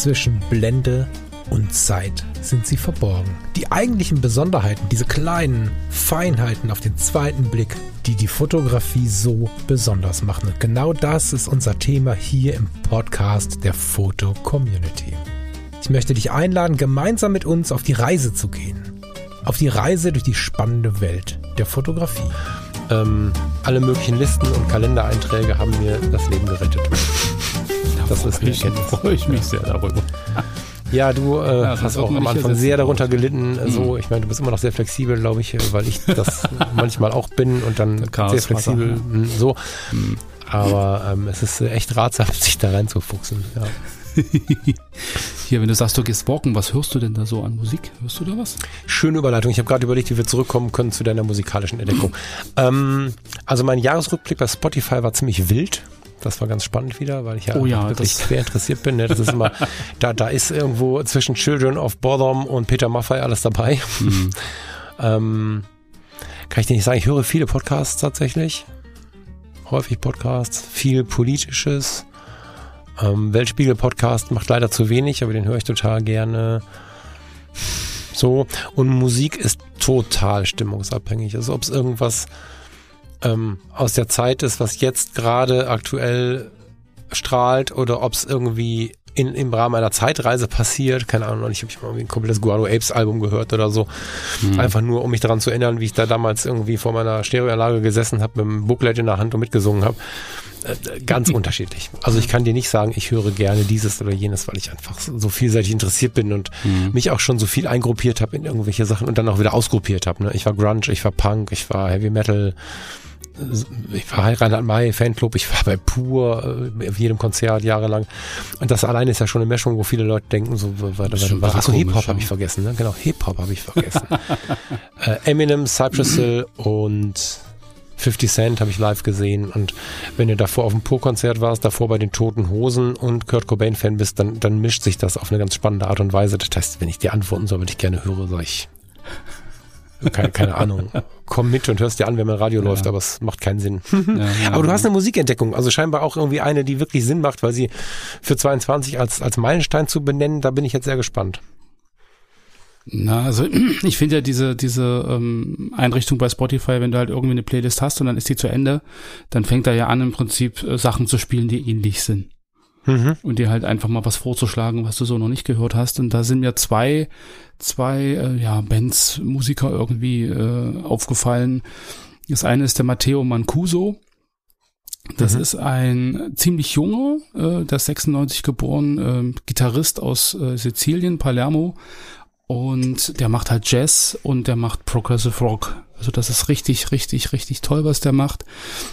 zwischen Blende und Zeit sind sie verborgen. Die eigentlichen Besonderheiten, diese kleinen Feinheiten auf den zweiten Blick, die die Fotografie so besonders machen. Und genau das ist unser Thema hier im Podcast der Foto Community. Ich möchte dich einladen, gemeinsam mit uns auf die Reise zu gehen. Auf die Reise durch die spannende Welt der Fotografie. Ähm, alle möglichen Listen und Kalendereinträge haben mir das Leben gerettet. Das ist nicht freue ich mich sehr darüber. Ja, du äh, ja, hast auch am Anfang sehr darunter gelitten. Mhm. So, ich meine, du bist immer noch sehr flexibel, glaube ich, weil ich das manchmal auch bin und dann sehr flexibel. Ja. So. Mhm. Aber ähm, es ist echt ratsam, sich da reinzufuchsen. Ja. Hier, wenn du sagst, du gehst walken, was hörst du denn da so an Musik? Hörst du da was? Schöne Überleitung. Ich habe gerade überlegt, wie wir zurückkommen können zu deiner musikalischen Entdeckung. ähm, also mein Jahresrückblick bei Spotify war ziemlich wild. Das war ganz spannend wieder, weil ich ja, oh ja wirklich sehr interessiert bin. Ne? Das ist immer, da, da ist irgendwo zwischen Children of Bodom und Peter Maffay alles dabei. Mhm. ähm, kann ich dir nicht sagen, ich höre viele Podcasts tatsächlich. Häufig Podcasts, viel politisches. Ähm, Weltspiegel-Podcast macht leider zu wenig, aber den höre ich total gerne. So, und Musik ist total stimmungsabhängig. Also ob es irgendwas ähm, aus der Zeit ist, was jetzt gerade aktuell strahlt oder ob es irgendwie in, im Rahmen einer Zeitreise passiert. Keine Ahnung, ich habe mal ein komplettes Guado Apes Album gehört oder so. Mhm. Einfach nur, um mich daran zu erinnern, wie ich da damals irgendwie vor meiner Stereoanlage gesessen habe, mit einem Booklet in der Hand und mitgesungen habe. Äh, ganz unterschiedlich. Also ich kann dir nicht sagen, ich höre gerne dieses oder jenes, weil ich einfach so vielseitig interessiert bin und mhm. mich auch schon so viel eingruppiert habe in irgendwelche Sachen und dann auch wieder ausgruppiert habe. Ne? Ich war Grunge, ich war Punk, ich war Heavy Metal, ich war Reinhard May Fanclub, ich war bei Pur äh, auf jedem Konzert jahrelang. Und das alleine ist ja schon eine Mischung, wo viele Leute denken, so, warte. Achso, Hip-Hop habe ich vergessen, ne? Genau, Hip-Hop habe ich vergessen. äh, Eminem, Cypress Hill und 50 Cent habe ich live gesehen und wenn du davor auf dem Pur-Konzert warst, davor bei den Toten Hosen und Kurt Cobain-Fan bist, dann, dann mischt sich das auf eine ganz spannende Art und Weise. Das heißt, wenn ich dir antworten soll, würde ich gerne höre, sag ich, keine, keine Ahnung. Komm mit und hörst dir an, wenn mein Radio ja. läuft, aber es macht keinen Sinn. Ja, aber du hast eine Musikentdeckung, also scheinbar auch irgendwie eine, die wirklich Sinn macht, weil sie für 22 als, als Meilenstein zu benennen, da bin ich jetzt sehr gespannt. Na, also ich finde ja diese, diese ähm, Einrichtung bei Spotify, wenn du halt irgendwie eine Playlist hast und dann ist die zu Ende, dann fängt er ja an, im Prinzip äh, Sachen zu spielen, die ähnlich sind. Mhm. Und dir halt einfach mal was vorzuschlagen, was du so noch nicht gehört hast. Und da sind mir zwei, zwei äh, ja, Bands, Musiker irgendwie äh, aufgefallen. Das eine ist der Matteo Mancuso. Das mhm. ist ein ziemlich junger, äh, der 96 geboren, äh, Gitarrist aus äh, Sizilien, Palermo. Und der macht halt Jazz und der macht Progressive Rock. Also das ist richtig, richtig, richtig toll, was der macht.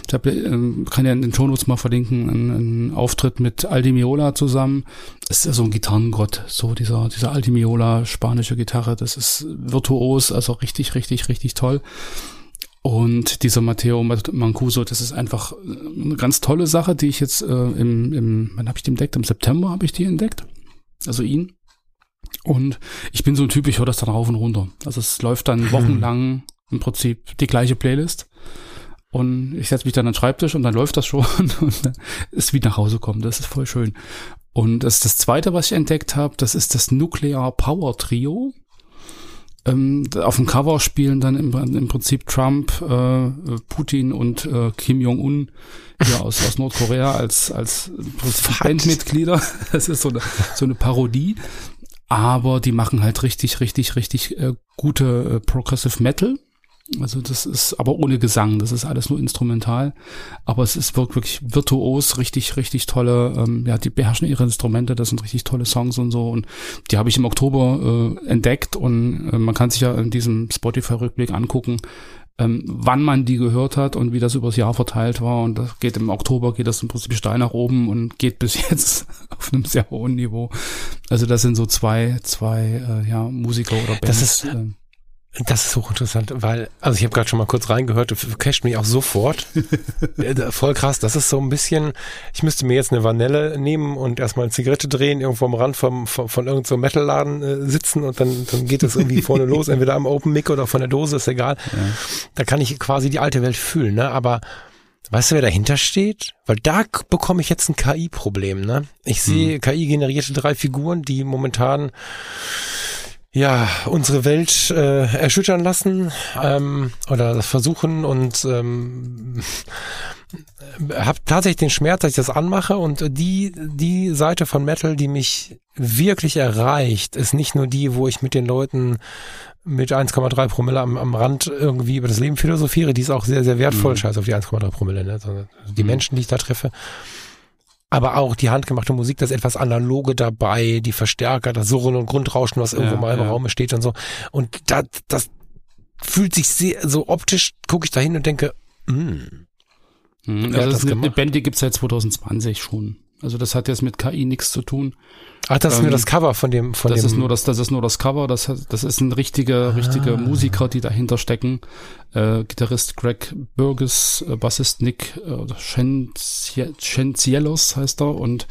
Ich hab, äh, kann ja in den Shownotes mal verlinken, einen, Auftritt mit Aldi Miola zusammen. Das ist ja so ein Gitarrengott, so dieser, dieser Aldi Miola, spanische Gitarre. Das ist virtuos, also richtig, richtig, richtig toll. Und dieser Matteo Mancuso, das ist einfach eine ganz tolle Sache, die ich jetzt äh, im, im, wann habe ich die entdeckt? Im September habe ich die entdeckt. Also ihn. Und ich bin so ein Typ, ich höre das dann rauf und runter. Also es läuft dann hm. wochenlang im Prinzip die gleiche Playlist. Und ich setze mich dann an den Schreibtisch und dann läuft das schon und dann ist wie nach Hause kommen. Das ist voll schön. Und das, das zweite, was ich entdeckt habe, das ist das Nuclear Power Trio. Ähm, auf dem Cover spielen dann im, im Prinzip Trump, äh, Putin und äh, Kim Jong-un hier aus, aus Nordkorea als, als Bandmitglieder. Das ist so eine, so eine Parodie aber die machen halt richtig, richtig, richtig äh, gute äh, Progressive Metal. Also das ist aber ohne Gesang, das ist alles nur instrumental. Aber es ist wirklich virtuos, richtig, richtig tolle, ähm, ja, die beherrschen ihre Instrumente, das sind richtig tolle Songs und so. Und die habe ich im Oktober äh, entdeckt und äh, man kann sich ja in diesem Spotify-Rückblick angucken, ähm, wann man die gehört hat und wie das übers Jahr verteilt war. Und das geht im Oktober, geht das im Prinzip steil nach oben und geht bis jetzt auf einem sehr hohen Niveau. Also das sind so zwei, zwei äh, ja, Musiker oder Bands. Das ist, ähm, das ist hochinteressant, weil, also ich habe gerade schon mal kurz reingehört, casht mich auch sofort. Äh, voll krass, das ist so ein bisschen, ich müsste mir jetzt eine Vanille nehmen und erstmal eine Zigarette drehen, irgendwo am Rand vom, vom, von irgendeinem so Metalladen äh, sitzen und dann, dann geht es irgendwie vorne los, entweder am Open Mic oder von der Dose, ist egal. Ja. Da kann ich quasi die alte Welt fühlen, ne? Aber Weißt du, wer dahinter steht? Weil da bekomme ich jetzt ein KI-Problem, ne? Ich sehe hm. KI-generierte drei Figuren, die momentan ja, unsere Welt äh, erschüttern lassen ähm, oder versuchen und ähm, habe tatsächlich den Schmerz, dass ich das anmache und die die Seite von Metal, die mich wirklich erreicht, ist nicht nur die, wo ich mit den Leuten mit 1,3 Promille am, am Rand irgendwie über das Leben philosophiere, die ist auch sehr, sehr wertvoll, mhm. scheiß auf die 1,3 Promille, ne? Die mhm. Menschen, die ich da treffe. Aber auch die handgemachte Musik, das etwas Analoge dabei, die Verstärker, das Surren und Grundrauschen, was irgendwo ja, mal im ja. Raum steht und so. Und das, das fühlt sich sehr, so optisch, gucke ich da hin und denke, hm. Mhm, also das ist eine, eine Band, die gibt's seit 2020 schon. Also das hat jetzt mit KI nichts zu tun. Ach, das ist nur ähm, das Cover von dem, von das dem. Ist nur das, das ist nur das Cover. Das, das ist ein richtiger, ah. richtige Musiker, die dahinter stecken. Äh, Gitarrist Greg Burgess, äh, Bassist Nick äh, Schencielos heißt er und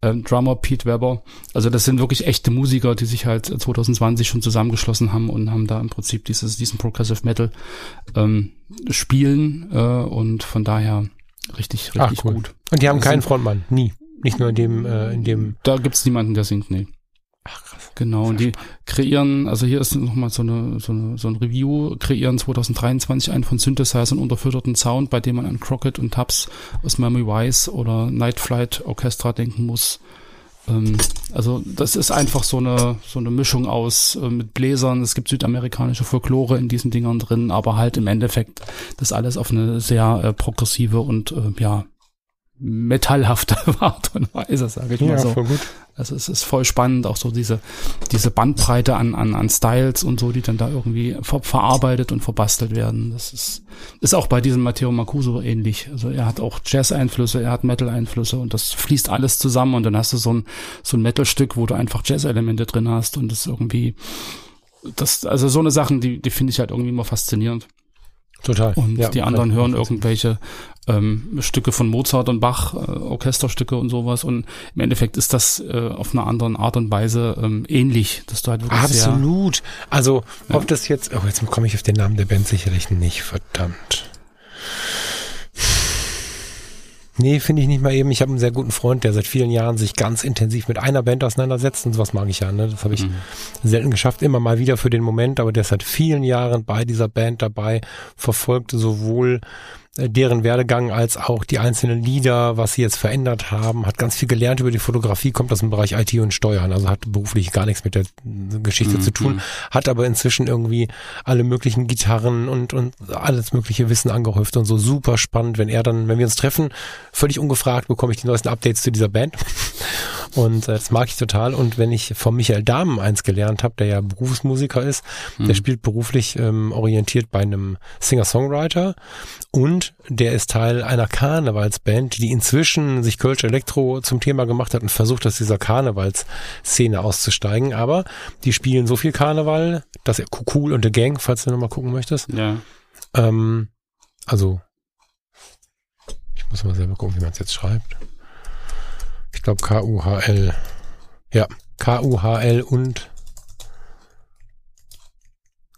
äh, Drummer Pete Weber. Also das sind wirklich echte Musiker, die sich halt 2020 schon zusammengeschlossen haben und haben da im Prinzip dieses, diesen Progressive Metal ähm, spielen äh, und von daher richtig, richtig Ach, cool. gut. Und die haben keinen Frontmann, nie. Nicht nur in dem, äh, in dem. Da gibt's niemanden, der singt, nee. Ach, krass. Genau, und die kreieren, also hier ist nochmal so eine, so eine, so ein Review, kreieren 2023 einen von Synthesizern unterfütterten Sound, bei dem man an Crockett und Tubbs aus Miami Wise oder Night Flight Orchestra denken muss. Ähm, also das ist einfach so eine, so eine Mischung aus äh, mit Bläsern, es gibt südamerikanische Folklore in diesen Dingern drin, aber halt im Endeffekt das alles auf eine sehr äh, progressive und äh, ja, metallhafte Art und Weise, sage ich mal ja, so. Voll gut. Also es ist voll spannend, auch so diese, diese Bandbreite an, an, an Styles und so, die dann da irgendwie ver verarbeitet und verbastelt werden. Das ist, ist auch bei diesem Matteo Macuso ähnlich. Also er hat auch Jazz-Einflüsse, er hat Metal-Einflüsse und das fließt alles zusammen und dann hast du so ein, so ein Metal-Stück, wo du einfach Jazz-Elemente drin hast und das irgendwie, das, also so eine Sachen, die, die finde ich halt irgendwie immer faszinierend. Total. Und ja, die anderen hören irgendwelche ähm, Stücke von Mozart und Bach, äh, Orchesterstücke und sowas. Und im Endeffekt ist das äh, auf einer anderen Art und Weise ähm, ähnlich, dass du halt wirklich Absolut. also, ob ja. das jetzt, oh, jetzt komme ich auf den Namen der Band sicherlich nicht, verdammt. Nee, finde ich nicht mal eben. Ich habe einen sehr guten Freund, der seit vielen Jahren sich ganz intensiv mit einer Band auseinandersetzt und sowas mag ich ja. Ne? Das habe ich mhm. selten geschafft, immer mal wieder für den Moment, aber der ist seit vielen Jahren bei dieser Band dabei, verfolgt sowohl deren Werdegang als auch die einzelnen Lieder, was sie jetzt verändert haben, hat ganz viel gelernt über die Fotografie, kommt aus dem Bereich IT und Steuern, also hat beruflich gar nichts mit der Geschichte mhm. zu tun, hat aber inzwischen irgendwie alle möglichen Gitarren und, und alles mögliche Wissen angehäuft und so super spannend, wenn er dann, wenn wir uns treffen, völlig ungefragt bekomme ich die neuesten Updates zu dieser Band und äh, das mag ich total und wenn ich von Michael Dahmen eins gelernt habe, der ja Berufsmusiker ist, mhm. der spielt beruflich ähm, orientiert bei einem Singer-Songwriter und der ist Teil einer Karnevalsband, die inzwischen sich Kölsch Elektro zum Thema gemacht hat und versucht, aus dieser Karnevalsszene auszusteigen. Aber die spielen so viel Karneval, dass er Cool und The Gang, falls du nochmal gucken möchtest. Ja. Ähm, also, ich muss mal selber gucken, wie man es jetzt schreibt. Ich glaube K-U-H-L. Ja, K-U-H-L und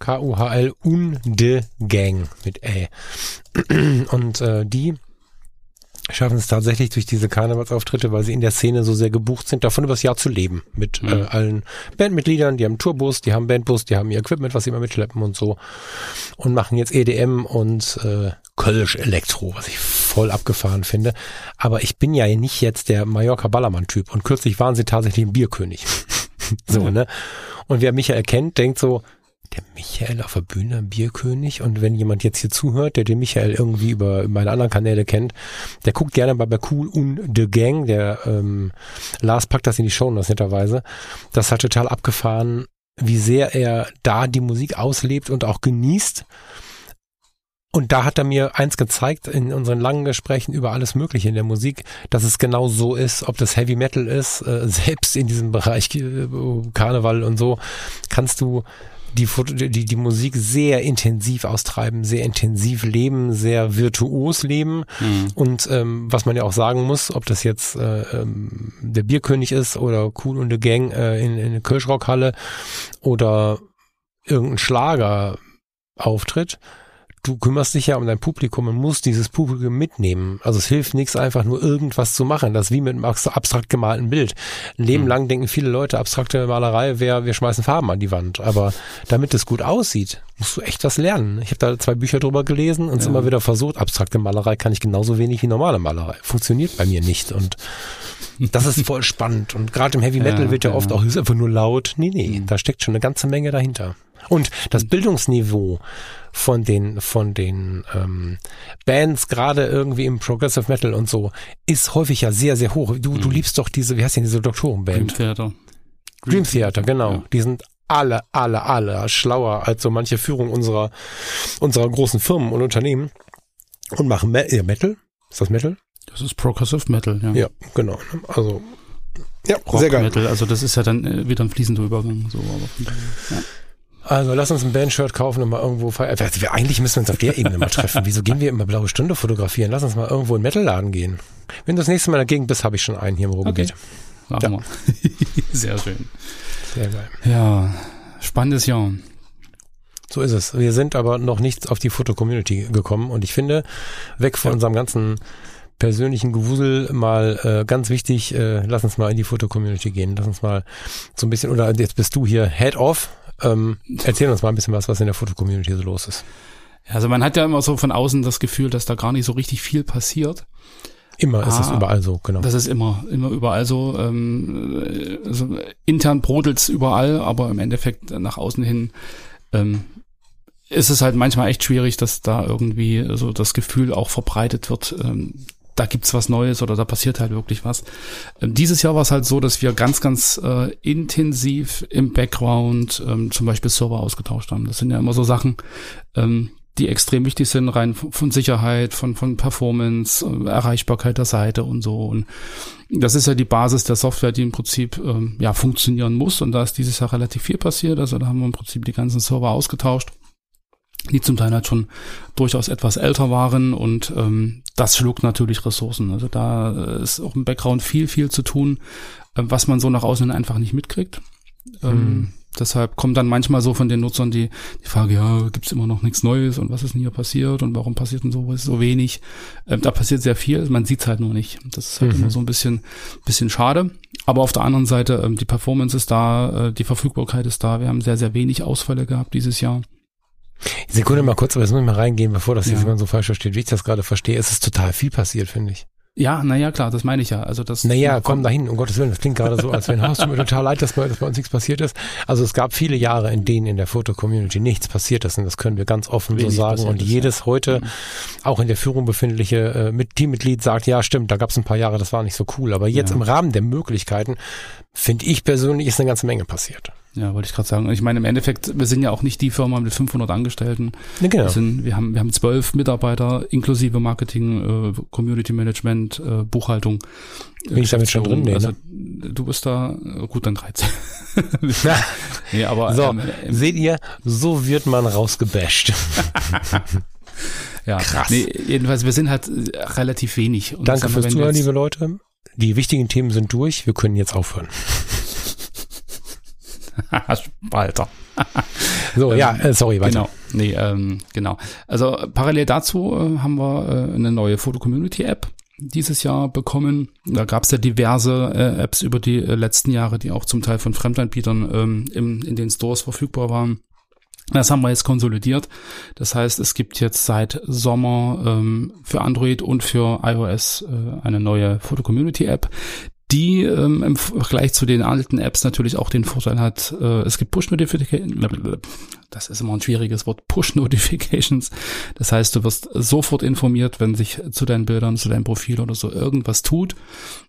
K-U-H-L und Gang mit Ä. Und äh, die schaffen es tatsächlich durch diese Karnevalsauftritte, weil sie in der Szene so sehr gebucht sind, davon übers Jahr zu leben. Mit mhm. äh, allen Bandmitgliedern, die haben Tourbus, die haben Bandbus, die haben ihr Equipment, was sie immer mitschleppen und so. Und machen jetzt EDM und äh, Kölsch Elektro, was ich voll abgefahren finde. Aber ich bin ja nicht jetzt der Mallorca Ballermann-Typ. Und kürzlich waren sie tatsächlich ein Bierkönig. so, ne? Und wer mich ja erkennt, denkt so, der Michael auf der Bühne, ein Bierkönig. Und wenn jemand jetzt hier zuhört, der den Michael irgendwie über meine anderen Kanäle kennt, der guckt gerne bei, Cool und The Gang. Der ähm, Lars packt das in die Show netterweise. Das hat total abgefahren, wie sehr er da die Musik auslebt und auch genießt. Und da hat er mir eins gezeigt in unseren langen Gesprächen über alles Mögliche in der Musik, dass es genau so ist, ob das Heavy Metal ist, äh, selbst in diesem Bereich äh, Karneval und so, kannst du die, die, die Musik sehr intensiv austreiben, sehr intensiv leben, sehr virtuos leben. Mhm. Und ähm, was man ja auch sagen muss, ob das jetzt äh, ähm, der Bierkönig ist oder Cool und the Gang äh, in, in der Kirschrockhalle oder irgendein Schlager auftritt, du kümmerst dich ja um dein Publikum und musst dieses Publikum mitnehmen. Also es hilft nichts, einfach nur irgendwas zu machen. Das ist wie mit einem abstrakt gemalten Bild. Ein Leben mhm. lang denken viele Leute, abstrakte Malerei wäre, wir schmeißen Farben an die Wand. Aber damit es gut aussieht, musst du echt was lernen. Ich habe da zwei Bücher drüber gelesen und es ja. immer wieder versucht, abstrakte Malerei kann ich genauso wenig wie normale Malerei. Funktioniert bei mir nicht. Und das ist voll spannend. Und gerade im Heavy Metal ja, wird ja, ja, oft auch, ist einfach nur laut. Nee, nee, mhm. da steckt schon eine ganze Menge dahinter. Und das Bildungsniveau von den von den ähm, Bands gerade irgendwie im Progressive Metal und so ist häufig ja sehr sehr hoch. Du mhm. du liebst doch diese wie heißt denn diese Doktorenband? Dream Theater. Dream Theater, genau. Ja. Die sind alle alle alle schlauer als so manche Führung unserer unserer großen Firmen und Unternehmen und machen Me ja, Metal. Ist das Metal? Das ist Progressive Metal, ja. Ja, genau. Also ja, Rock sehr geil. Metal, also das ist ja dann äh, wieder ein fließender Übergang so aber ja. Also lass uns ein Bandshirt kaufen und mal irgendwo feiern. Also wir, eigentlich müssen wir uns auf der Ebene mal treffen. Wieso gehen wir immer blaue Stunde fotografieren? Lass uns mal irgendwo in den Metalladen gehen. Wenn du das nächste Mal dagegen bist, habe ich schon einen hier im Ruhrgebiet. Okay. Machen ja. wir. Sehr schön. Sehr geil. Ja, spannendes Jahr. So ist es. Wir sind aber noch nicht auf die Foto-Community gekommen und ich finde, weg von ja. unserem ganzen persönlichen Gewusel mal äh, ganz wichtig, äh, lass uns mal in die Foto-Community gehen. Lass uns mal so ein bisschen, oder jetzt bist du hier Head Off ähm, erzähl uns mal ein bisschen was, was in der Fotocommunity so los ist. Also man hat ja immer so von außen das Gefühl, dass da gar nicht so richtig viel passiert. Immer ist es ah, überall so, genau. Das ist immer, immer überall so. Ähm, also intern brodelt's überall, aber im Endeffekt nach außen hin ähm, ist es halt manchmal echt schwierig, dass da irgendwie so das Gefühl auch verbreitet wird, ähm, da gibt's was Neues oder da passiert halt wirklich was. Ähm, dieses Jahr war es halt so, dass wir ganz, ganz äh, intensiv im Background ähm, zum Beispiel Server ausgetauscht haben. Das sind ja immer so Sachen, ähm, die extrem wichtig sind, rein von Sicherheit, von, von Performance, äh, Erreichbarkeit der Seite und so. Und das ist ja die Basis der Software, die im Prinzip ähm, ja funktionieren muss. Und da ist dieses Jahr relativ viel passiert. Also da haben wir im Prinzip die ganzen Server ausgetauscht die zum Teil halt schon durchaus etwas älter waren und ähm, das schluckt natürlich Ressourcen. Also da äh, ist auch im Background viel, viel zu tun, äh, was man so nach außen einfach nicht mitkriegt. Ähm, mhm. Deshalb kommt dann manchmal so von den Nutzern die, die Frage, ja, gibt's immer noch nichts Neues und was ist denn hier passiert und warum passiert denn so, so wenig? Ähm, da passiert sehr viel, man sieht's halt nur nicht. Das ist halt mhm. immer so ein bisschen, bisschen schade. Aber auf der anderen Seite, ähm, die Performance ist da, äh, die Verfügbarkeit ist da. Wir haben sehr, sehr wenig Ausfälle gehabt dieses Jahr. Sekunde mal kurz, aber jetzt muss ich mal reingehen, bevor das ja. jetzt jemand so falsch versteht. Wie ich das gerade verstehe, es ist total viel passiert, finde ich. Ja, naja, klar, das meine ich ja. Also das. Naja, komm dahin, um Gottes Willen. Das klingt gerade so, als wenn, hast du mir total leid, dass bei, dass bei uns nichts passiert ist. Also es gab viele Jahre, in denen in der Foto-Community nichts passiert ist und das können wir ganz offen Wenig so sagen. Und jedes ja. heute, mhm. auch in der Führung befindliche äh, mit Teammitglied sagt, ja, stimmt, da gab es ein paar Jahre, das war nicht so cool. Aber jetzt ja. im Rahmen der Möglichkeiten, finde ich persönlich, ist eine ganze Menge passiert. Ja, wollte ich gerade sagen. Ich meine, im Endeffekt, wir sind ja auch nicht die Firma mit 500 Angestellten. Ja, genau. Wir, sind, wir, haben, wir haben zwölf Mitarbeiter inklusive Marketing, äh, Community Management, äh, Buchhaltung. Bin ich damit schon drin? Nee, also, ne? Du bist da, äh, gut, dann 13. nee, aber, so, ähm, seht ihr, so wird man rausgebasht. ja, krass. Nee, jedenfalls, wir sind halt äh, relativ wenig. Und Danke fürs Zuhören, liebe Leute. Die wichtigen Themen sind durch. Wir können jetzt aufhören. Spalter. so, ja, ähm, äh, sorry, weiter. Genau, nee, ähm, genau. Also parallel dazu äh, haben wir äh, eine neue Foto-Community-App dieses Jahr bekommen. Da gab es ja diverse äh, Apps über die äh, letzten Jahre, die auch zum Teil von Fremdanbietern ähm, im, in den Stores verfügbar waren. Das haben wir jetzt konsolidiert. Das heißt, es gibt jetzt seit Sommer ähm, für Android und für iOS äh, eine neue Foto-Community-App, die ähm, im Vergleich zu den alten Apps natürlich auch den Vorteil hat, äh, es gibt Push-Notifications, das ist immer ein schwieriges Wort, Push-Notifications. Das heißt, du wirst sofort informiert, wenn sich zu deinen Bildern, zu deinem Profil oder so irgendwas tut.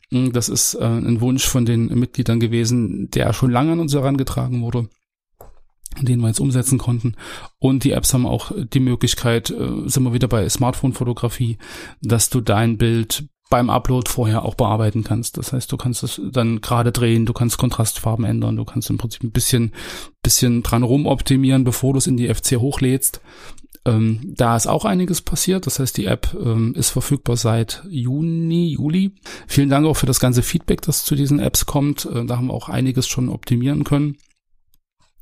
Hm, das ist äh, ein Wunsch von den Mitgliedern gewesen, der schon lange an uns herangetragen wurde den wir jetzt umsetzen konnten. Und die Apps haben auch die Möglichkeit, äh, sind wir wieder bei Smartphone-Fotografie, dass du dein Bild beim Upload vorher auch bearbeiten kannst. Das heißt, du kannst es dann gerade drehen, du kannst Kontrastfarben ändern, du kannst im Prinzip ein bisschen, bisschen dran rumoptimieren, bevor du es in die FC hochlädst. Ähm, da ist auch einiges passiert. Das heißt, die App ähm, ist verfügbar seit Juni, Juli. Vielen Dank auch für das ganze Feedback, das zu diesen Apps kommt. Äh, da haben wir auch einiges schon optimieren können.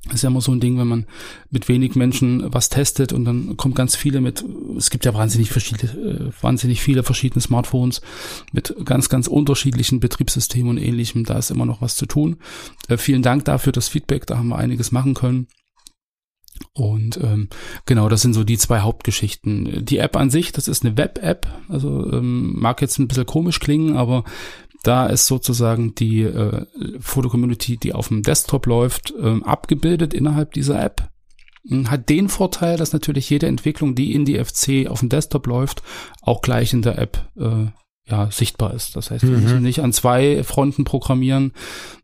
Das ist ja immer so ein Ding, wenn man mit wenig Menschen was testet und dann kommen ganz viele mit, es gibt ja wahnsinnig verschiedene, äh, wahnsinnig viele verschiedene Smartphones mit ganz, ganz unterschiedlichen Betriebssystemen und ähnlichem. Da ist immer noch was zu tun. Äh, vielen Dank dafür, das Feedback, da haben wir einiges machen können. Und ähm, genau, das sind so die zwei Hauptgeschichten. Die App an sich, das ist eine Web-App, also ähm, mag jetzt ein bisschen komisch klingen, aber da ist sozusagen die äh, Foto-Community, die auf dem Desktop läuft, ähm, abgebildet innerhalb dieser App. Hm, hat den Vorteil, dass natürlich jede Entwicklung, die in die FC auf dem Desktop läuft, auch gleich in der App äh, ja, sichtbar ist. Das heißt, wir mhm. müssen nicht an zwei Fronten programmieren.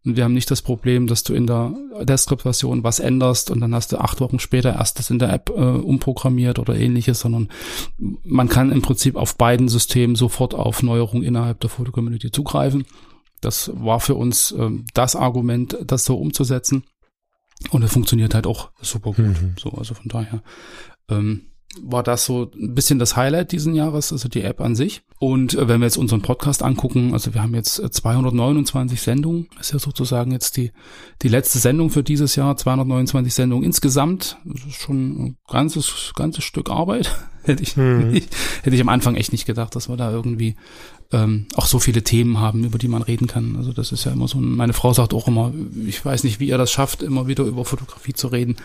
Wir haben nicht das Problem, dass du in der Desktop-Version was änderst und dann hast du acht Wochen später erst das in der App äh, umprogrammiert oder ähnliches, sondern man kann im Prinzip auf beiden Systemen sofort auf Neuerungen innerhalb der Foto-Community zugreifen. Das war für uns äh, das Argument, das so umzusetzen. Und es funktioniert halt auch super gut. Mhm. So, also von daher. Ähm, war das so ein bisschen das Highlight diesen Jahres, also die App an sich. Und äh, wenn wir jetzt unseren Podcast angucken, also wir haben jetzt 229 äh, Sendungen, ist ja sozusagen jetzt die, die letzte Sendung für dieses Jahr, 229 Sendungen insgesamt, das ist schon ein ganzes, ganzes Stück Arbeit. hätte ich, nicht, hätte ich am Anfang echt nicht gedacht, dass wir da irgendwie ähm, auch so viele Themen haben, über die man reden kann. Also das ist ja immer so, meine Frau sagt auch immer, ich weiß nicht, wie ihr das schafft, immer wieder über Fotografie zu reden.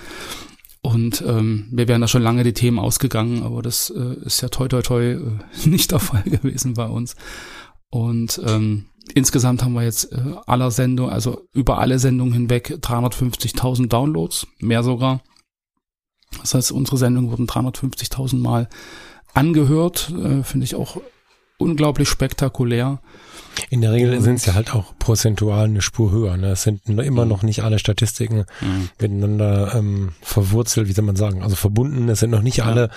Und ähm, wir wären da schon lange die Themen ausgegangen, aber das äh, ist ja toi toi toi äh, nicht der Fall gewesen bei uns. Und ähm, insgesamt haben wir jetzt äh, aller Sendung, also über alle Sendungen hinweg 350.000 Downloads, mehr sogar. Das heißt, unsere Sendungen wurden 350.000 Mal angehört, äh, finde ich auch unglaublich spektakulär. In der Regel sind es ja halt auch prozentual eine Spur höher. Ne? Es sind immer mhm. noch nicht alle Statistiken mhm. miteinander ähm, verwurzelt, wie soll man sagen, also verbunden. Es sind noch nicht ja. alle,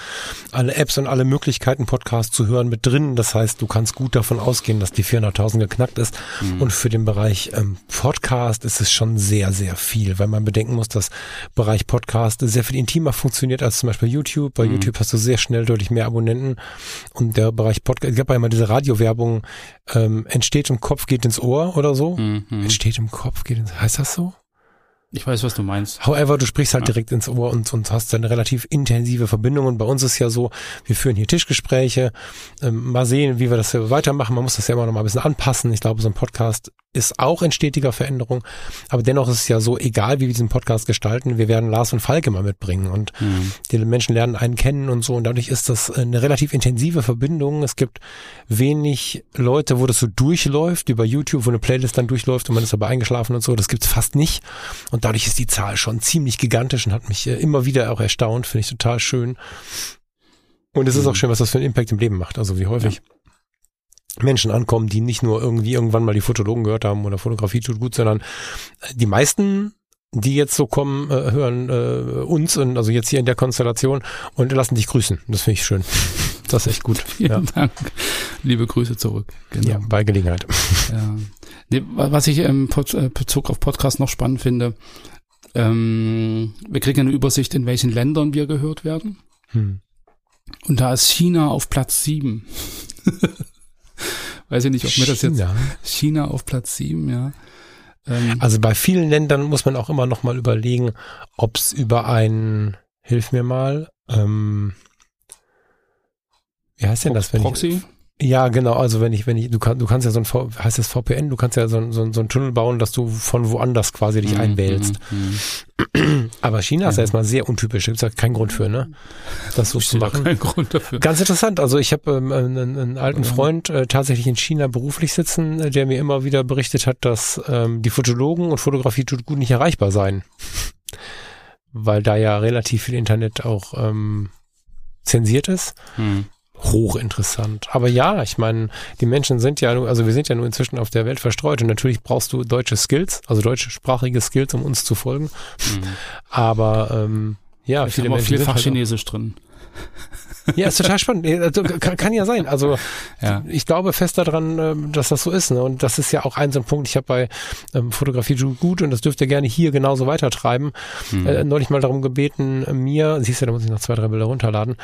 alle Apps und alle Möglichkeiten, Podcasts zu hören, mit drin. Das heißt, du kannst gut davon ausgehen, dass die 400.000 geknackt ist. Mhm. Und für den Bereich ähm, Podcast ist es schon sehr, sehr viel, weil man bedenken muss, dass Bereich Podcast sehr viel intimer funktioniert als zum Beispiel YouTube. Bei mhm. YouTube hast du sehr schnell deutlich mehr Abonnenten. Und der Bereich Podcast, ich ja immer diese Radiowerbung, ähm, entsteht im Kopf, geht ins Ohr oder so. Mhm. Entsteht im Kopf, geht ins, heißt das so? Ich weiß, was du meinst. However, du sprichst halt ja. direkt ins Ohr und, und hast eine relativ intensive Verbindung. Und bei uns ist ja so, wir führen hier Tischgespräche, ähm, mal sehen, wie wir das weitermachen. Man muss das ja immer noch mal ein bisschen anpassen. Ich glaube, so ein Podcast ist auch in stetiger Veränderung. Aber dennoch ist es ja so, egal wie wir diesen Podcast gestalten, wir werden Lars und Falke mal mitbringen und mhm. die Menschen lernen einen kennen und so. Und dadurch ist das eine relativ intensive Verbindung. Es gibt wenig Leute, wo das so durchläuft, wie bei YouTube, wo eine Playlist dann durchläuft und man ist dabei eingeschlafen und so. Das gibt's fast nicht. Und dadurch ist die Zahl schon ziemlich gigantisch und hat mich äh, immer wieder auch erstaunt. Finde ich total schön. Und es ist auch mhm. schön, was das für einen Impact im Leben macht. Also wie häufig. Ja. Menschen ankommen, die nicht nur irgendwie irgendwann mal die Fotologen gehört haben oder Fotografie tut gut, sondern die meisten die jetzt so kommen, äh, hören äh, uns und also jetzt hier in der Konstellation und lassen dich grüßen. Das finde ich schön. Das ist echt gut. Vielen ja. Dank. Liebe Grüße zurück. Genau. Ja, bei Gelegenheit. Ja. Nee, was ich im äh, Bezug auf Podcast noch spannend finde, ähm, wir kriegen eine Übersicht, in welchen Ländern wir gehört werden. Hm. Und da ist China auf Platz sieben. Weiß ich nicht, ob mir das jetzt China auf Platz sieben, ja. Ähm, also bei vielen Ländern muss man auch immer noch mal überlegen, ob es über ein, hilf mir mal, ähm, wie heißt denn das, wenn Proxy? ich ja, genau. Also wenn ich, wenn ich, du kannst, du kannst ja so ein, v, heißt das VPN, du kannst ja so, so, so ein Tunnel bauen, dass du von woanders quasi dich mhm, einwählst. Mhm. Aber China ist ja erstmal sehr untypisch. Da gibt ja keinen Grund für, ne? Das so zu machen. Keinen Grund dafür. Ganz interessant. Also ich habe ähm, einen, einen alten Freund äh, tatsächlich in China beruflich sitzen, äh, der mir immer wieder berichtet hat, dass ähm, die Fotologen und Fotografie tut gut nicht erreichbar seien. Weil da ja relativ viel Internet auch ähm, zensiert ist. Mhm hochinteressant. Aber ja, ich meine, die Menschen sind ja, also wir sind ja nur inzwischen auf der Welt verstreut und natürlich brauchst du deutsche Skills, also deutschsprachige Skills, um uns zu folgen. Mhm. Aber ähm, ja, Vielleicht viele Menschen viel halt Fachchinesisch halt drin. Ja, ist total spannend. Also, kann, kann, ja sein. Also ja. ich glaube fest daran, ähm, dass das so ist. Ne? Und das ist ja auch ein so ein Punkt. Ich habe bei ähm, Fotografie gut und das dürft ihr gerne hier genauso weitertreiben. Mhm. Äh, neulich mal darum gebeten, mir, siehst du, da muss ich noch zwei, drei Bilder runterladen,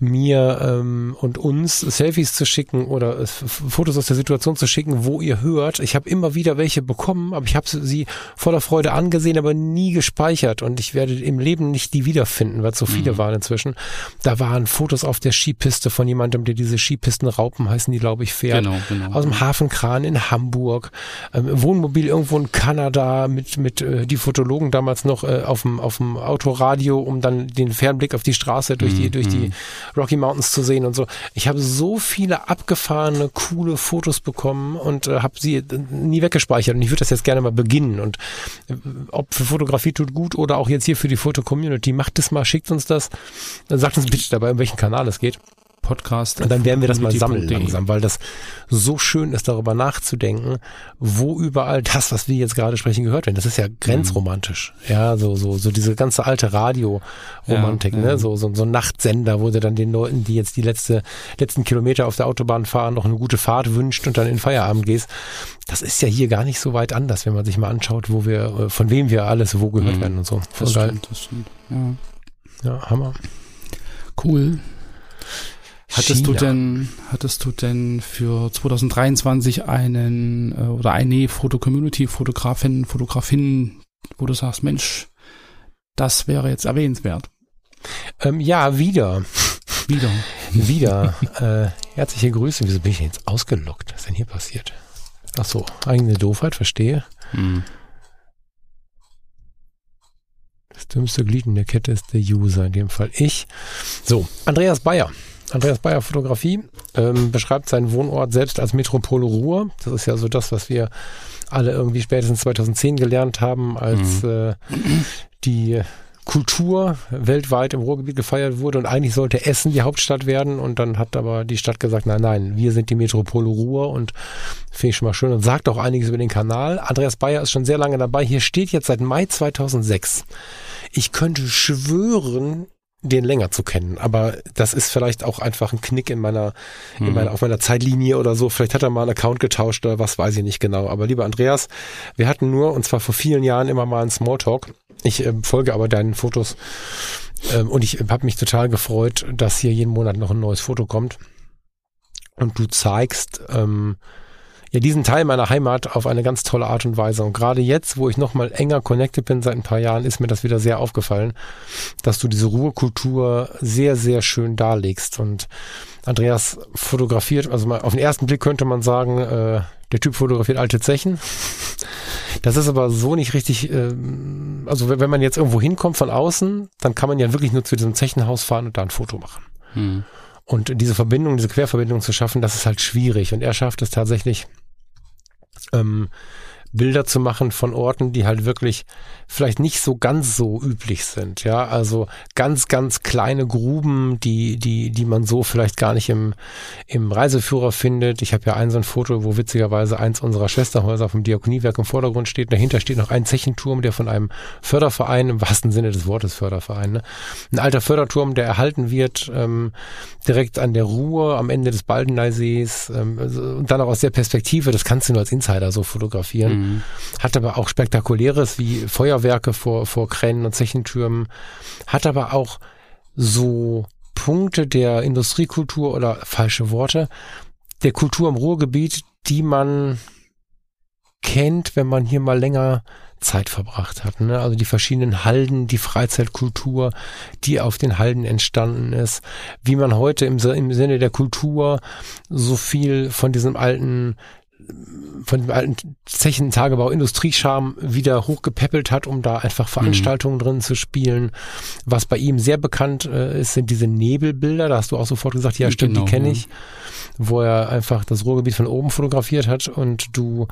mir ähm, und uns Selfies zu schicken oder äh, Fotos aus der Situation zu schicken, wo ihr hört. Ich habe immer wieder welche bekommen, aber ich habe sie voller Freude angesehen, aber nie gespeichert. Und ich werde im Leben nicht die wiederfinden, weil es so viele mhm. waren inzwischen. Da waren Fotos auf der Skipiste von jemandem, der diese Skipistenraupen heißen die, glaube ich, fährt. Genau, genau. Aus dem Hafenkran in Hamburg. Ähm, Wohnmobil irgendwo in Kanada mit, mit äh, die Fotologen damals noch äh, auf dem auf dem Autoradio, um dann den Fernblick auf die Straße durch die, mhm. durch die mhm. Rocky Mountains zu sehen und so. Ich habe so viele abgefahrene, coole Fotos bekommen und äh, habe sie äh, nie weggespeichert. Und ich würde das jetzt gerne mal beginnen. Und äh, ob für Fotografie tut gut oder auch jetzt hier für die Foto-Community, macht es mal, schickt uns das. Dann sagt uns bitte dabei, um welchen Kanal es geht. Podcast. Und dann werden wir das mal sammeln langsam, weil das so schön ist, darüber nachzudenken, wo überall das, was wir jetzt gerade sprechen, gehört wird. Das ist ja grenzromantisch. Mhm. Ja, so, so, so diese ganze alte Radio-Romantik, ja, ne? So, so, so ein Nachtsender, wo du dann den Leuten, die jetzt die letzte, letzten Kilometer auf der Autobahn fahren, noch eine gute Fahrt wünscht und dann in Feierabend gehst. Das ist ja hier gar nicht so weit anders, wenn man sich mal anschaut, wo wir, äh, von wem wir alles wo gehört mhm. werden und so. Das stimmt, das stimmt. Ja. ja, Hammer. Cool. Hattest China. du denn, hattest du denn für 2023 einen äh, oder eine Foto-Community, Fotografin, Fotografin, wo du sagst, Mensch, das wäre jetzt erwähnenswert? Ähm, ja, wieder. Wieder. wieder. Äh, herzliche Grüße. Wieso bin ich jetzt ausgelockt? Was ist denn hier passiert? Ach so, eigene Doofheit, verstehe. Hm. Das dümmste Glied in der Kette ist der User, in dem Fall ich. So, Andreas Bayer Andreas Bayer Fotografie, ähm, beschreibt seinen Wohnort selbst als Metropole Ruhr. Das ist ja so das, was wir alle irgendwie spätestens 2010 gelernt haben, als mhm. äh, die Kultur weltweit im Ruhrgebiet gefeiert wurde und eigentlich sollte Essen die Hauptstadt werden und dann hat aber die Stadt gesagt, nein, nein, wir sind die Metropole Ruhr und finde ich schon mal schön und sagt auch einiges über den Kanal. Andreas Bayer ist schon sehr lange dabei. Hier steht jetzt seit Mai 2006. Ich könnte schwören, den länger zu kennen. Aber das ist vielleicht auch einfach ein Knick in meiner, in meiner, mhm. auf meiner Zeitlinie oder so. Vielleicht hat er mal einen Account getauscht oder was weiß ich nicht genau. Aber lieber Andreas, wir hatten nur, und zwar vor vielen Jahren immer mal einen Smalltalk. Ich äh, folge aber deinen Fotos ähm, und ich habe mich total gefreut, dass hier jeden Monat noch ein neues Foto kommt. Und du zeigst, ähm, ja diesen Teil meiner Heimat auf eine ganz tolle Art und Weise. Und gerade jetzt, wo ich nochmal enger connected bin seit ein paar Jahren, ist mir das wieder sehr aufgefallen, dass du diese Ruhekultur sehr, sehr schön darlegst. Und Andreas fotografiert, also mal auf den ersten Blick könnte man sagen, äh, der Typ fotografiert alte Zechen. Das ist aber so nicht richtig, äh, also wenn man jetzt irgendwo hinkommt von außen, dann kann man ja wirklich nur zu diesem Zechenhaus fahren und da ein Foto machen. Hm. Und diese Verbindung, diese Querverbindung zu schaffen, das ist halt schwierig. Und er schafft es tatsächlich, ähm, Bilder zu machen von Orten, die halt wirklich vielleicht nicht so ganz so üblich sind. Ja, also ganz, ganz kleine Gruben, die, die, die man so vielleicht gar nicht im, im Reiseführer findet. Ich habe ja ein so ein Foto, wo witzigerweise eins unserer Schwesterhäuser vom Diakoniewerk im Vordergrund steht. Dahinter steht noch ein Zechenturm, der von einem Förderverein, im wahrsten Sinne des Wortes Förderverein, ne? ein alter Förderturm, der erhalten wird, ähm, direkt an der Ruhr am Ende des Baldeneysees ähm, also, und dann auch aus der Perspektive, das kannst du nur als Insider so fotografieren. Hat aber auch spektakuläres wie Feuerwerke vor, vor Kränen und Zechentürmen. Hat aber auch so Punkte der Industriekultur oder falsche Worte, der Kultur im Ruhrgebiet, die man kennt, wenn man hier mal länger Zeit verbracht hat. Ne? Also die verschiedenen Halden, die Freizeitkultur, die auf den Halden entstanden ist, wie man heute im, im Sinne der Kultur so viel von diesem alten von dem alten Zechentagebau Industriescham wieder hochgepäppelt hat, um da einfach Veranstaltungen mhm. drin zu spielen. Was bei ihm sehr bekannt äh, ist, sind diese Nebelbilder. Da hast du auch sofort gesagt, ja stimmt, genau, die kenne ich. Wo er einfach das Ruhrgebiet von oben fotografiert hat und du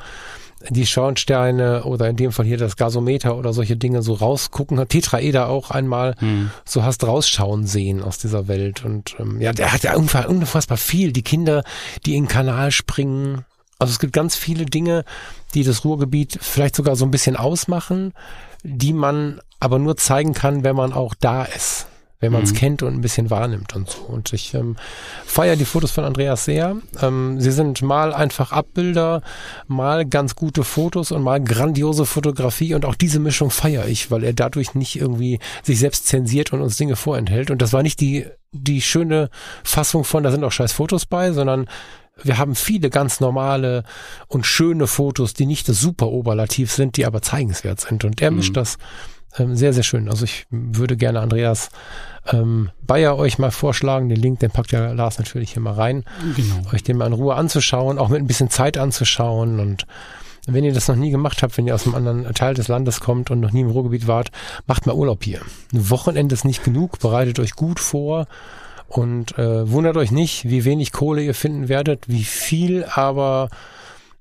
die Schornsteine oder in dem Fall hier das Gasometer oder solche Dinge so rausgucken. Tetraeder auch einmal hm. so hast rausschauen sehen aus dieser Welt. Und ähm, ja, der hat ja unfassbar viel. Die Kinder, die in den Kanal springen. Also es gibt ganz viele Dinge, die das Ruhrgebiet vielleicht sogar so ein bisschen ausmachen, die man aber nur zeigen kann, wenn man auch da ist. wenn man es mhm. kennt und ein bisschen wahrnimmt und so. Und ich ähm, feiere die Fotos von Andreas sehr. Ähm, sie sind mal einfach Abbilder, mal ganz gute Fotos und mal grandiose Fotografie und auch diese Mischung feiere ich, weil er dadurch nicht irgendwie sich selbst zensiert und uns Dinge vorenthält. Und das war nicht die, die schöne Fassung von, da sind auch scheiß Fotos bei, sondern wir haben viele ganz normale und schöne Fotos, die nicht super oberlativ sind, die aber zeigenswert sind. Und er mischt mhm. das ähm, sehr, sehr schön. Also ich würde gerne Andreas ähm, Bayer euch mal vorschlagen. Den Link, den packt ja Lars natürlich hier mal rein. Genau. Euch den mal in Ruhe anzuschauen, auch mit ein bisschen Zeit anzuschauen und wenn ihr das noch nie gemacht habt, wenn ihr aus einem anderen Teil des Landes kommt und noch nie im Ruhrgebiet wart, macht mal Urlaub hier. Ein Wochenende ist nicht genug, bereitet euch gut vor und äh, wundert euch nicht, wie wenig Kohle ihr finden werdet, wie viel aber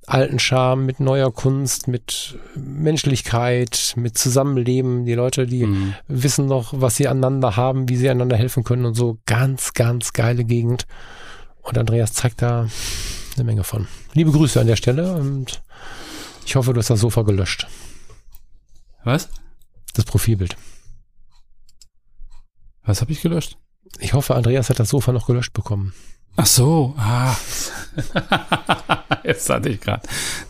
alten Charme, mit neuer Kunst, mit Menschlichkeit, mit Zusammenleben. Die Leute, die mhm. wissen noch, was sie aneinander haben, wie sie einander helfen können und so. Ganz, ganz geile Gegend. Und Andreas zeigt da eine Menge von. Liebe Grüße an der Stelle und ich hoffe, du hast das Sofa gelöscht. Was? Das Profilbild. Was habe ich gelöscht? Ich hoffe, Andreas hat das Sofa noch gelöscht bekommen. Ach so, ah. Jetzt hatte ich gerade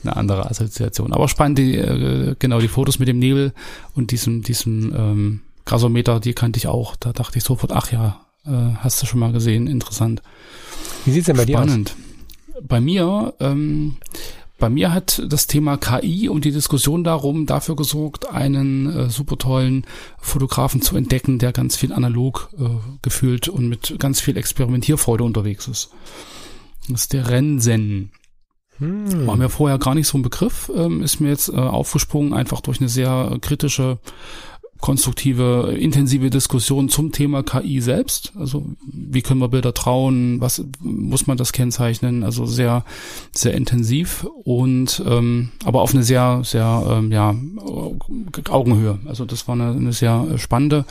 eine andere Assoziation. Aber spannend, die, äh, genau, die Fotos mit dem Nebel und diesem, diesem ähm, Gasometer, die kannte ich auch. Da dachte ich sofort, ach ja, äh, hast du schon mal gesehen, interessant. Wie sieht's denn bei spannend. dir aus? Bei mir, ähm, bei mir hat das Thema KI und die Diskussion darum dafür gesorgt, einen äh, super tollen Fotografen zu entdecken, der ganz viel analog äh, gefühlt und mit ganz viel Experimentierfreude unterwegs ist. Das ist der Rensen. Hm. War mir vorher gar nicht so ein Begriff, ähm, ist mir jetzt äh, aufgesprungen, einfach durch eine sehr kritische konstruktive, intensive Diskussion zum Thema KI selbst. Also wie können wir Bilder trauen, was muss man das kennzeichnen? Also sehr, sehr intensiv und ähm, aber auf eine sehr, sehr ähm, ja Augenhöhe. Also das war eine, eine sehr spannende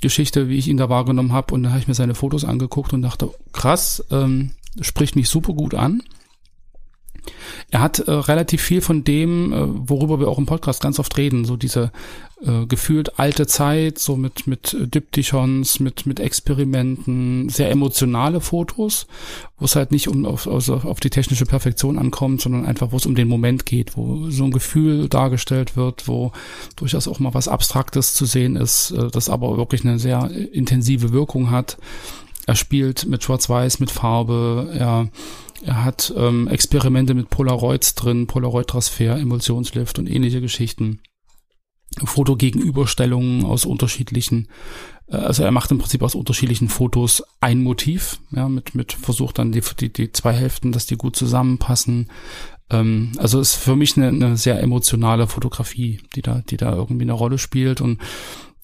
Geschichte, wie ich ihn da wahrgenommen habe. Und da habe ich mir seine Fotos angeguckt und dachte, krass, ähm, spricht mich super gut an. Er hat äh, relativ viel von dem, äh, worüber wir auch im Podcast ganz oft reden, so diese äh, gefühlt alte Zeit, so mit mit Diptychons, mit mit Experimenten, sehr emotionale Fotos, wo es halt nicht um auf, also auf die technische Perfektion ankommt, sondern einfach, wo es um den Moment geht, wo so ein Gefühl dargestellt wird, wo durchaus auch mal was Abstraktes zu sehen ist, äh, das aber wirklich eine sehr intensive Wirkung hat. Er spielt mit Schwarz-Weiß, mit Farbe, er er hat ähm, Experimente mit Polaroids drin, Polaroid-Transfer, Emulsionslift und ähnliche Geschichten. Fotogegenüberstellungen aus unterschiedlichen, äh, also er macht im Prinzip aus unterschiedlichen Fotos ein Motiv, ja, mit, mit versucht dann die, die, die zwei Hälften, dass die gut zusammenpassen. Ähm, also ist für mich eine, eine sehr emotionale Fotografie, die da, die da irgendwie eine Rolle spielt und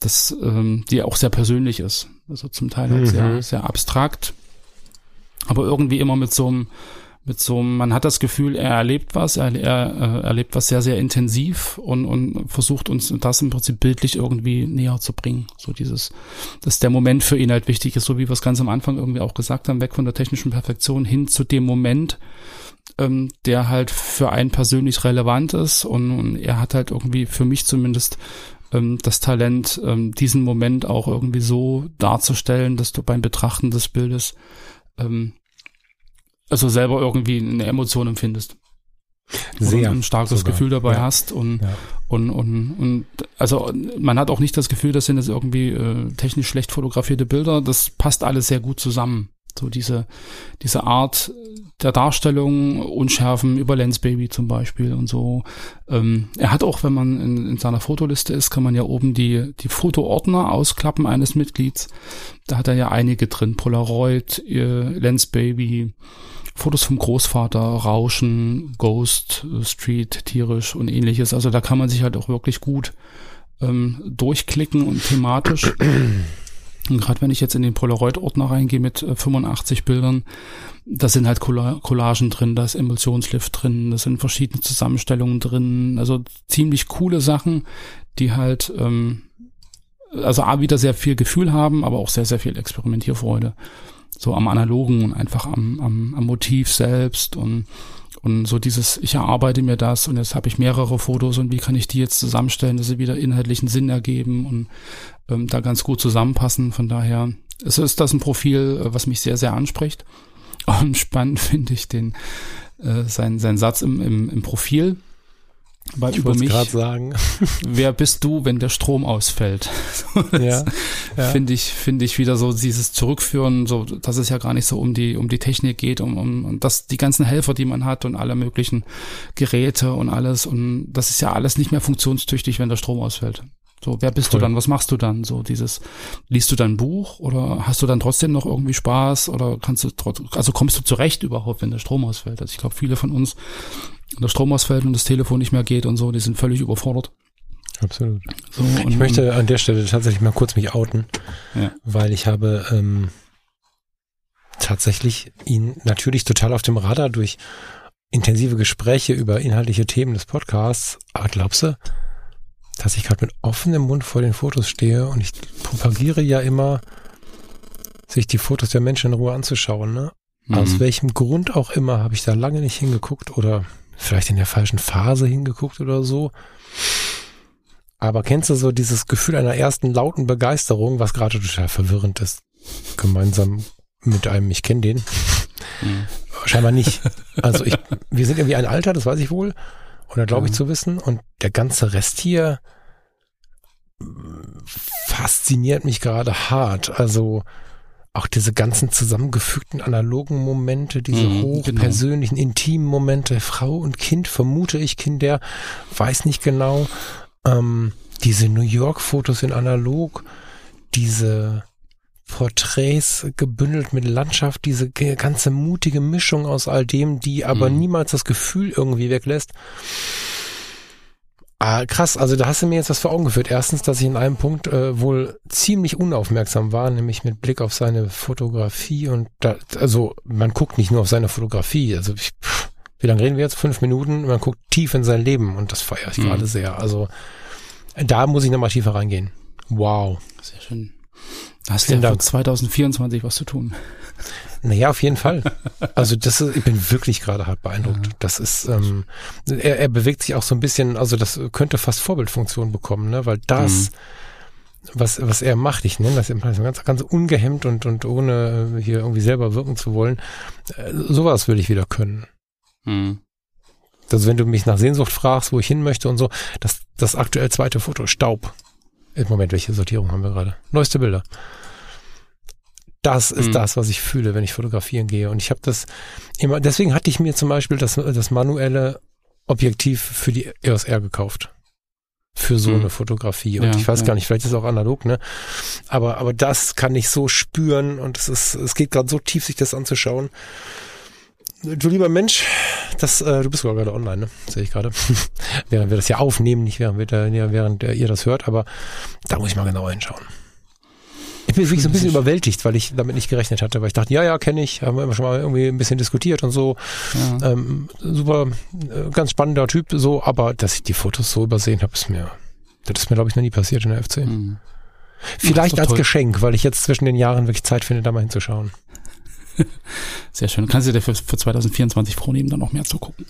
das, ähm, die auch sehr persönlich ist. Also zum Teil halt mhm. sehr, sehr abstrakt, aber irgendwie immer mit so einem, mit so man hat das Gefühl, er erlebt was, er, er äh, erlebt was sehr, sehr intensiv und, und versucht uns das im Prinzip bildlich irgendwie näher zu bringen. So dieses, dass der Moment für ihn halt wichtig ist, so wie wir es ganz am Anfang irgendwie auch gesagt haben, weg von der technischen Perfektion hin zu dem Moment, ähm, der halt für einen persönlich relevant ist und, und er hat halt irgendwie für mich zumindest ähm, das Talent, ähm, diesen Moment auch irgendwie so darzustellen, dass du beim Betrachten des Bildes ähm, also selber irgendwie eine Emotion empfindest. Sehr. ein starkes sogar. Gefühl dabei ja. hast und, ja. und, und, und, also man hat auch nicht das Gefühl, das sind jetzt irgendwie äh, technisch schlecht fotografierte Bilder. Das passt alles sehr gut zusammen. So diese, diese Art der Darstellung, Unschärfen über Lens Baby zum Beispiel und so. Ähm, er hat auch, wenn man in, in seiner Fotoliste ist, kann man ja oben die, die Fotoordner ausklappen eines Mitglieds. Da hat er ja einige drin. Polaroid, äh, Lens Baby, Fotos vom Großvater, Rauschen, Ghost, Street, tierisch und ähnliches. Also da kann man sich halt auch wirklich gut ähm, durchklicken und thematisch und gerade wenn ich jetzt in den Polaroid-Ordner reingehe mit 85 äh, Bildern, da sind halt Collagen drin, da ist Emulsionslift drin, da sind verschiedene Zusammenstellungen drin, also ziemlich coole Sachen, die halt, ähm, also A, wieder sehr viel Gefühl haben, aber auch sehr, sehr viel Experimentierfreude. So am Analogen und einfach am, am, am Motiv selbst und Und so dieses, ich erarbeite mir das und jetzt habe ich mehrere Fotos und wie kann ich die jetzt zusammenstellen, dass sie wieder inhaltlichen Sinn ergeben und ähm, da ganz gut zusammenpassen. Von daher es ist das ein Profil, äh, was mich sehr, sehr anspricht. Und spannend finde ich den, äh, sein, sein Satz im, im, im Profil. Weil ich über mich, sagen. wer bist du, wenn der Strom ausfällt? ja, ja. Finde ich, finde ich wieder so dieses Zurückführen, so, dass es ja gar nicht so um die, um die Technik geht, um, um, um das, die ganzen Helfer, die man hat und alle möglichen Geräte und alles. Und das ist ja alles nicht mehr funktionstüchtig, wenn der Strom ausfällt. So, wer bist Voll. du dann? Was machst du dann? So dieses, liest du dann ein Buch oder hast du dann trotzdem noch irgendwie Spaß oder kannst du trotzdem, also kommst du zurecht überhaupt, wenn der Strom ausfällt? Also ich glaube, viele von uns, der Strom ausfällt und das Telefon nicht mehr geht und so, die sind völlig überfordert. Absolut. So, und, ich möchte an der Stelle tatsächlich mal kurz mich outen, ja. weil ich habe ähm, tatsächlich ihn natürlich total auf dem Radar durch intensive Gespräche über inhaltliche Themen des Podcasts. Aber glaubst du, dass ich gerade mit offenem Mund vor den Fotos stehe und ich propagiere ja immer, sich die Fotos der Menschen in Ruhe anzuschauen. Ne? Mhm. Aus welchem Grund auch immer habe ich da lange nicht hingeguckt oder vielleicht in der falschen Phase hingeguckt oder so. Aber kennst du so dieses Gefühl einer ersten lauten Begeisterung, was gerade total verwirrend ist, gemeinsam mit einem, ich kenne den? Mhm. Scheinbar nicht. Also ich, wir sind irgendwie ein Alter, das weiß ich wohl. Oder glaube ich zu wissen. Und der ganze Rest hier fasziniert mich gerade hart. Also auch diese ganzen zusammengefügten analogen Momente, diese mhm, hochpersönlichen, genau. intimen Momente, Frau und Kind, vermute ich, Kinder, weiß nicht genau. Ähm, diese New York-Fotos in analog, diese Porträts gebündelt mit Landschaft, diese ganze mutige Mischung aus all dem, die aber mhm. niemals das Gefühl irgendwie weglässt. Ah, krass, also da hast du mir jetzt was vor Augen geführt. Erstens, dass ich in einem Punkt äh, wohl ziemlich unaufmerksam war, nämlich mit Blick auf seine Fotografie und da, also man guckt nicht nur auf seine Fotografie, also ich, wie lange reden wir jetzt? Fünf Minuten, man guckt tief in sein Leben und das feiere ich mhm. gerade sehr. Also da muss ich nochmal tiefer reingehen. Wow. Sehr schön. Da hast du ja für 2024 was zu tun. Naja, auf jeden Fall. Also das ist, ich bin wirklich gerade hart beeindruckt. Das ist, ähm, er, er bewegt sich auch so ein bisschen, also das könnte fast Vorbildfunktion bekommen, ne? Weil das, mhm. was, was er macht, ich nenne das ganz, ganz ungehemmt und, und ohne hier irgendwie selber wirken zu wollen, äh, sowas will ich wieder können. Mhm. Also wenn du mich nach Sehnsucht fragst, wo ich hin möchte und so, das, das aktuell zweite Foto, Staub. Im Moment, welche Sortierung haben wir gerade? Neueste Bilder. Das ist mhm. das, was ich fühle, wenn ich fotografieren gehe. Und ich habe das immer, deswegen hatte ich mir zum Beispiel das, das manuelle Objektiv für die EOS R gekauft. Für so mhm. eine Fotografie. Und ja, ich weiß ja. gar nicht, vielleicht ist es auch analog, ne? Aber, aber das kann ich so spüren und es ist, es geht gerade so tief, sich das anzuschauen. Du lieber Mensch, das, äh, du bist sogar gerade online, ne? Sehe ich gerade. während wir das ja aufnehmen, nicht während, wir, während ihr das hört, aber da muss ich mal genauer hinschauen. Ich bin wirklich so ein bisschen überwältigt, weil ich damit nicht gerechnet hatte, weil ich dachte, ja, ja, kenne ich, haben wir schon mal irgendwie ein bisschen diskutiert und so. Ja. Ähm, super, äh, ganz spannender Typ, so, aber dass ich die Fotos so übersehen habe, ist mir, das ist mir, glaube ich, noch nie passiert in der FC. Mhm. Vielleicht als toll. Geschenk, weil ich jetzt zwischen den Jahren wirklich Zeit finde, da mal hinzuschauen. Sehr schön. Kannst du dir für, für 2024 vornehmen, dann noch mehr zu gucken.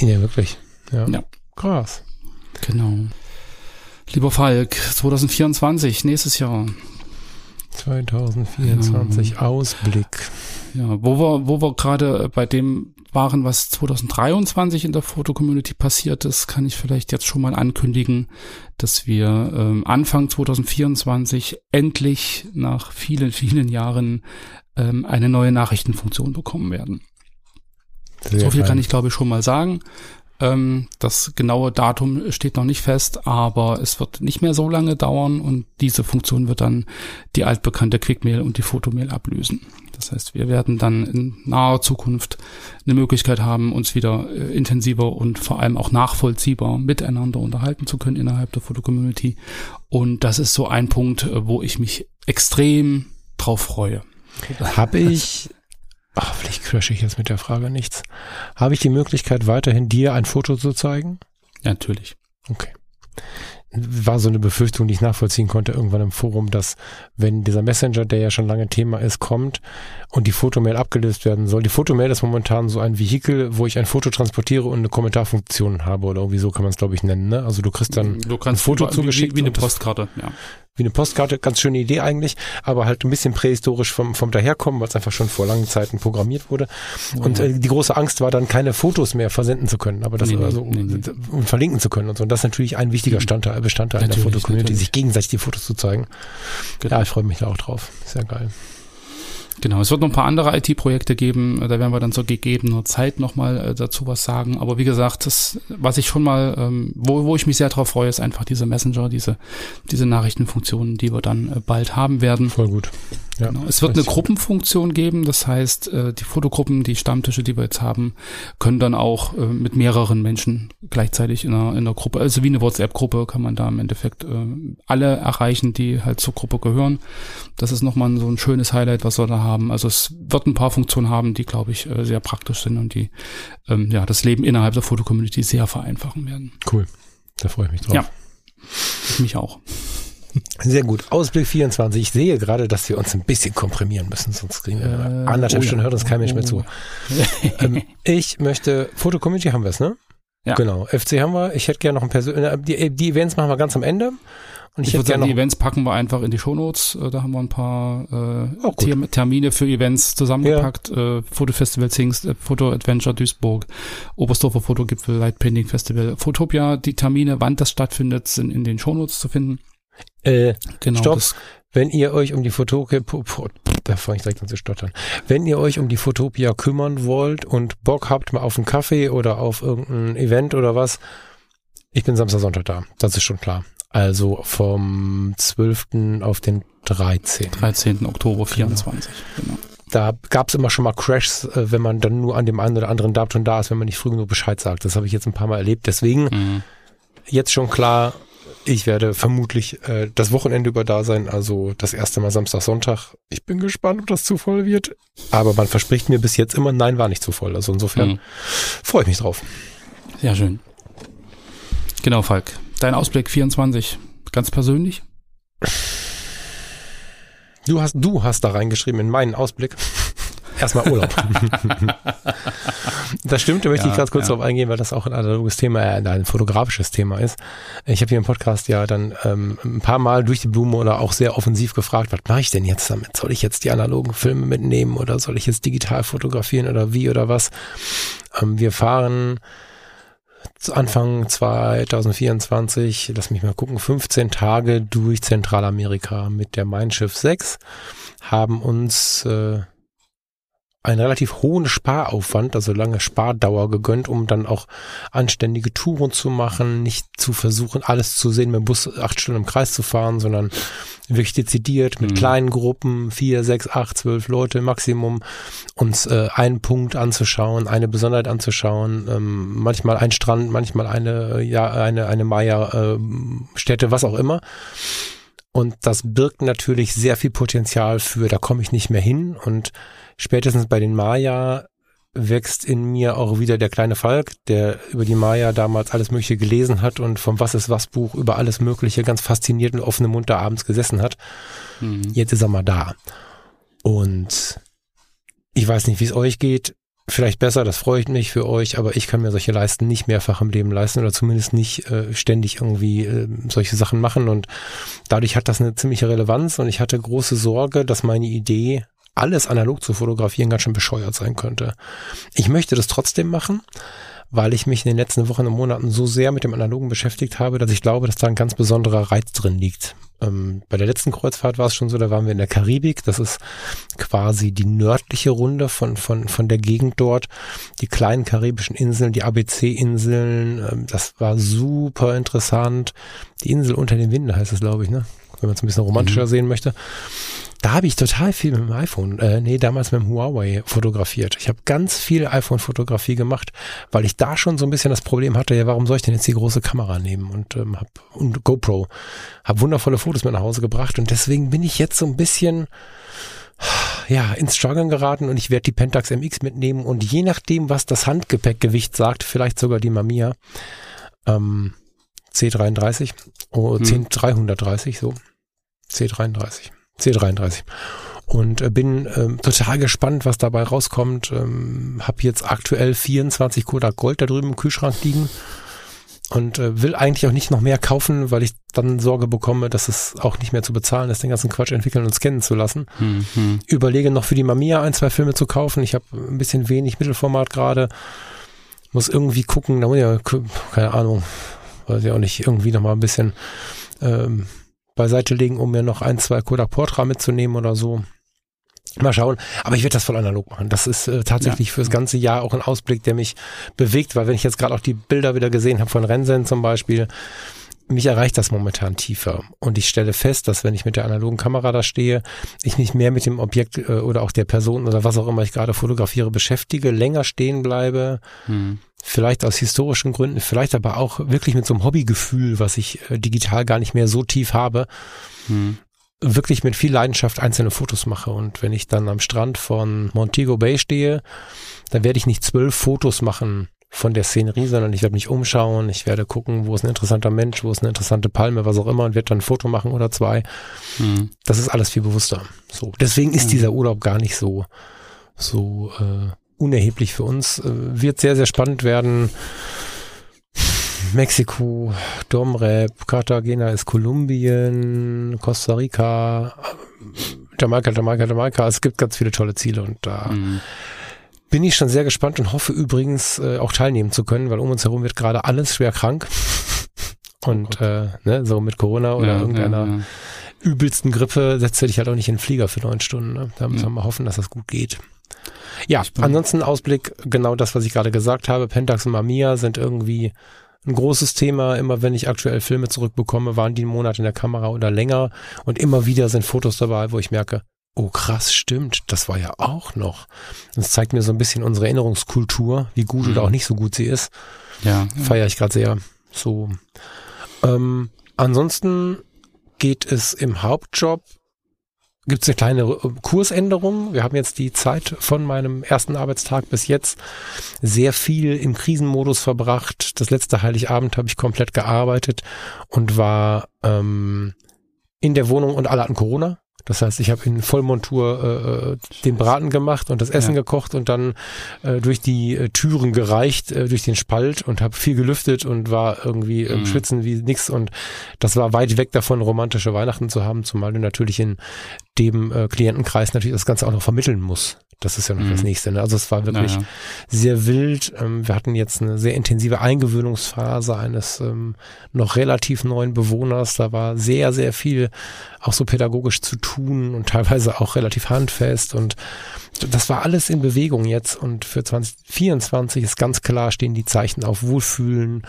Ja, wirklich. Ja. ja. Krass. Genau. Lieber Falk, 2024, nächstes Jahr. 2024 ja. Ausblick. Ja, wo wir, wo wir gerade bei dem waren, was 2023 in der Foto-Community passiert ist, kann ich vielleicht jetzt schon mal ankündigen, dass wir ähm, Anfang 2024 endlich nach vielen, vielen Jahren ähm, eine neue Nachrichtenfunktion bekommen werden. Sehr so viel fein. kann ich glaube ich schon mal sagen. Ähm, das genaue Datum steht noch nicht fest, aber es wird nicht mehr so lange dauern und diese Funktion wird dann die altbekannte Quickmail und die Fotomail ablösen. Das heißt, wir werden dann in naher Zukunft eine Möglichkeit haben, uns wieder äh, intensiver und vor allem auch nachvollziehbar miteinander unterhalten zu können innerhalb der Fotocommunity. Und das ist so ein Punkt, äh, wo ich mich extrem drauf freue. Habe ich, ach, vielleicht crashe ich jetzt mit der Frage nichts. Habe ich die Möglichkeit, weiterhin dir ein Foto zu zeigen? Ja, natürlich. Okay. war so eine Befürchtung, die ich nachvollziehen konnte irgendwann im Forum, dass wenn dieser Messenger, der ja schon lange Thema ist, kommt und die Fotomail abgelöst werden soll. Die Fotomail ist momentan so ein Vehikel, wo ich ein Foto transportiere und eine Kommentarfunktion habe oder irgendwie so kann man es glaube ich nennen. Ne? Also du kriegst dann du kannst ein Foto zugeschickt wie, wie eine Postkarte. Ja wie eine Postkarte, ganz schöne Idee eigentlich, aber halt ein bisschen prähistorisch vom, vom daherkommen, weil es einfach schon vor langen Zeiten programmiert wurde. Oh, und äh, die große Angst war dann, keine Fotos mehr versenden zu können, aber das nee, also nee, nee. und verlinken zu können und so. Und das ist natürlich ein wichtiger Bestandteil, Bestandteil einer Fotocommunity, sich gegenseitig die Fotos zu zeigen. Genau. Ja, ich freue mich da auch drauf. Sehr geil. Genau, es wird noch ein paar andere IT-Projekte geben, da werden wir dann zur gegebener Zeit nochmal äh, dazu was sagen. Aber wie gesagt, das, was ich schon mal, ähm, wo, wo ich mich sehr drauf freue, ist einfach diese Messenger, diese, diese Nachrichtenfunktionen, die wir dann äh, bald haben werden. Voll gut. Ja, genau. Es wird eine Gruppenfunktion geben, das heißt, äh, die Fotogruppen, die Stammtische, die wir jetzt haben, können dann auch äh, mit mehreren Menschen gleichzeitig in einer, in einer Gruppe, also wie eine WhatsApp-Gruppe, kann man da im Endeffekt äh, alle erreichen, die halt zur Gruppe gehören. Das ist nochmal so ein schönes Highlight, was wir da haben. Also es wird ein paar Funktionen haben, die, glaube ich, sehr praktisch sind und die ähm, ja das Leben innerhalb der Fotocommunity sehr vereinfachen werden. Cool, da freue ich mich drauf. Ja, ich mich auch. Sehr gut. Ausblick 24. Ich sehe gerade, dass wir uns ein bisschen komprimieren müssen, sonst kriegen wir äh, anderthalb oh Stunden, ja. hört uns kein Mensch mehr zu. ähm, ich möchte, Foto-Community haben wir es, ne? Ja. Genau. FC haben wir. Ich hätte gerne noch ein persönliches, äh, die, die Events machen wir ganz am Ende. Und ich, ich würde sagen, die Events packen wir einfach in die Shownotes. Äh, da haben wir ein paar äh, Termine für Events zusammengepackt. Ja. Äh, Fotofestival Zingst, äh, Foto Adventure Duisburg, Oberstdorfer Fotogipfel, Light Painting Festival, Fotopia. Die Termine, wann das stattfindet, sind in den Shownotes zu finden. Äh, genau, stopp. Wenn ihr euch um die Fotopia, da fange ich direkt an zu stottern. Wenn ihr euch um die Fotopia kümmern wollt und Bock habt mal auf einen Kaffee oder auf irgendein Event oder was, ich bin Samstag, Sonntag da. Das ist schon klar. Also vom 12. auf den 13. 13. Oktober 24. Genau. genau. Da gab es immer schon mal Crashs, äh, wenn man dann nur an dem einen oder anderen Datum da ist, wenn man nicht früh genug Bescheid sagt. Das habe ich jetzt ein paar Mal erlebt. Deswegen mhm. jetzt schon klar, ich werde vermutlich äh, das Wochenende über da sein, also das erste Mal Samstag, Sonntag. Ich bin gespannt, ob das zu voll wird. Aber man verspricht mir bis jetzt immer, nein, war nicht zu voll. Also insofern mhm. freue ich mich drauf. Sehr schön. Genau, Falk. Dein Ausblick 24, ganz persönlich? Du hast, du hast da reingeschrieben in meinen Ausblick. Erstmal Urlaub. das stimmt, da möchte ja, ich ganz kurz ja. darauf eingehen, weil das auch ein analoges Thema, äh, ein fotografisches Thema ist. Ich habe hier im Podcast ja dann ähm, ein paar Mal durch die Blume oder auch sehr offensiv gefragt, was mache ich denn jetzt damit? Soll ich jetzt die analogen Filme mitnehmen oder soll ich jetzt digital fotografieren oder wie oder was? Ähm, wir fahren Anfang 2024, lass mich mal gucken, 15 Tage durch Zentralamerika mit der Mein Schiff 6, haben uns äh, einen relativ hohen Sparaufwand, also lange Spardauer gegönnt, um dann auch anständige Touren zu machen, nicht zu versuchen, alles zu sehen, mit dem Bus acht Stunden im Kreis zu fahren, sondern wirklich dezidiert mit mhm. kleinen Gruppen, vier, sechs, acht, zwölf Leute Maximum, uns äh, einen Punkt anzuschauen, eine Besonderheit anzuschauen, ähm, manchmal ein Strand, manchmal eine, ja, eine, eine Maya-Stätte, äh, was auch immer. Und das birgt natürlich sehr viel Potenzial für, da komme ich nicht mehr hin und spätestens bei den Maya wächst in mir auch wieder der kleine Falk, der über die Maya damals alles Mögliche gelesen hat und vom Was ist was Buch über alles Mögliche ganz fasziniert und offenem Mund da abends gesessen hat. Mhm. Jetzt ist er mal da. Und ich weiß nicht, wie es euch geht. Vielleicht besser, das freut mich für euch, aber ich kann mir solche Leisten nicht mehrfach im Leben leisten oder zumindest nicht äh, ständig irgendwie äh, solche Sachen machen und dadurch hat das eine ziemliche Relevanz und ich hatte große Sorge, dass meine Idee alles analog zu fotografieren ganz schön bescheuert sein könnte. Ich möchte das trotzdem machen, weil ich mich in den letzten Wochen und Monaten so sehr mit dem Analogen beschäftigt habe, dass ich glaube, dass da ein ganz besonderer Reiz drin liegt. Ähm, bei der letzten Kreuzfahrt war es schon so, da waren wir in der Karibik. Das ist quasi die nördliche Runde von, von, von der Gegend dort. Die kleinen karibischen Inseln, die ABC-Inseln. Ähm, das war super interessant. Die Insel unter den Winden heißt es, glaube ich, ne? Wenn man es ein bisschen romantischer mhm. sehen möchte. Da habe ich total viel mit dem iPhone, äh, nee, damals mit dem Huawei fotografiert. Ich habe ganz viel iPhone-Fotografie gemacht, weil ich da schon so ein bisschen das Problem hatte, ja, warum soll ich denn jetzt die große Kamera nehmen und ähm, hab und GoPro, habe wundervolle Fotos mit nach Hause gebracht und deswegen bin ich jetzt so ein bisschen ja, ins Struggeln geraten und ich werde die Pentax MX mitnehmen und je nachdem, was das Handgepäckgewicht sagt, vielleicht sogar die Mamiya, ähm, C33, oh, Hm. C330, so. C33, C33. Und äh, bin ähm, total gespannt, was dabei rauskommt. Ähm, hab jetzt aktuell 24 Kodak Gold da drüben im Kühlschrank liegen und äh, will eigentlich auch nicht noch mehr kaufen, weil ich dann Sorge bekomme, dass es auch nicht mehr zu bezahlen ist, den ganzen Quatsch entwickeln und scannen zu lassen. Hm, hm. Überlege noch für die Mamiya ein, zwei Filme zu kaufen. Ich habe ein bisschen wenig Mittelformat gerade. Muss irgendwie gucken, da muss ich ja, keine Ahnung, weiß ich auch nicht, irgendwie noch mal ein bisschen ähm, beiseite legen, um mir noch ein, zwei Kodak Portra mitzunehmen oder so. Mal schauen. Aber ich werde das voll analog machen. Das ist äh, tatsächlich Ja. fürs ganze Jahr auch ein Ausblick, der mich bewegt, weil wenn ich jetzt gerade auch die Bilder wieder gesehen habe von Rensen zum Beispiel, mich erreicht das momentan tiefer. Und ich stelle fest, dass wenn ich mit der analogen Kamera da stehe, ich mich mehr mit dem Objekt äh, oder auch der Person oder was auch immer ich gerade fotografiere beschäftige, länger stehen bleibe, Hm. Vielleicht aus historischen Gründen, vielleicht aber auch wirklich mit so einem Hobbygefühl, was ich äh, digital gar nicht mehr so tief habe, Hm. wirklich mit viel Leidenschaft einzelne Fotos mache. Und wenn ich dann am Strand von Montego Bay stehe, dann werde ich nicht zwölf Fotos machen von der Szenerie, sondern ich werde mich umschauen, ich werde gucken, wo ist ein interessanter Mensch, wo ist eine interessante Palme, was auch immer und werde dann ein Foto machen oder zwei. Hm. Das ist alles viel bewusster. So, deswegen ist Mhm. dieser Urlaub gar nicht so so äh, unerheblich für uns. Äh, wird sehr sehr spannend werden. Mexiko, Domrep, Cartagena ist Kolumbien, Costa Rica, Jamaika, Jamaika, Jamaika. Es gibt ganz viele tolle Ziele und da Hm. bin ich schon sehr gespannt und hoffe übrigens äh, auch teilnehmen zu können, weil um uns herum wird gerade alles schwer krank. Und äh, ne, so mit Corona oder Ja, irgendeiner ja, ja. übelsten Grippe setzt du dich halt auch nicht in den Flieger für neun Stunden. Ne? Da müssen wir mal hoffen, dass das gut geht. Ja, ansonsten Ausblick, genau das, was ich gerade gesagt habe. Pentax und Mamiya sind irgendwie ein großes Thema. Immer wenn ich aktuell Filme zurückbekomme, waren die einen Monat in der Kamera oder länger. Und immer wieder sind Fotos dabei, wo ich merke, oh krass, stimmt, das war ja auch noch. Das zeigt mir so ein bisschen unsere Erinnerungskultur, wie gut Mhm. oder auch nicht so gut sie ist ja, ja. feiere ich gerade sehr. So. Ähm, ansonsten geht es im Hauptjob. Gibt es eine kleine äh, Kursänderung. Wir haben jetzt die Zeit von meinem ersten Arbeitstag bis jetzt sehr viel im Krisenmodus verbracht. Das letzte Heiligabend habe ich komplett gearbeitet und war ähm, in der Wohnung und alle hatten Corona. Das heißt, ich habe in Vollmontur äh, äh, den Braten gemacht und das Essen Ja. gekocht und dann äh, durch die äh, Türen gereicht, äh, durch den Spalt und habe viel gelüftet und war irgendwie im Mhm. Schwitzen wie nix. Und das war weit weg davon, romantische Weihnachten zu haben, zumal du natürlich in dem äh, Klientenkreis natürlich das Ganze auch noch vermitteln musst. Das ist ja noch Mhm. das Nächste. Ne? Also es war wirklich Ja, ja. sehr wild. Ähm, wir hatten jetzt eine sehr intensive Eingewöhnungsphase eines ähm, noch relativ neuen Bewohners. Da war sehr, sehr viel auch so pädagogisch zu tun und teilweise auch relativ handfest. Und das war alles in Bewegung jetzt. Und für 2024 ist ganz klar, stehen die Zeichen auf Wohlfühlen,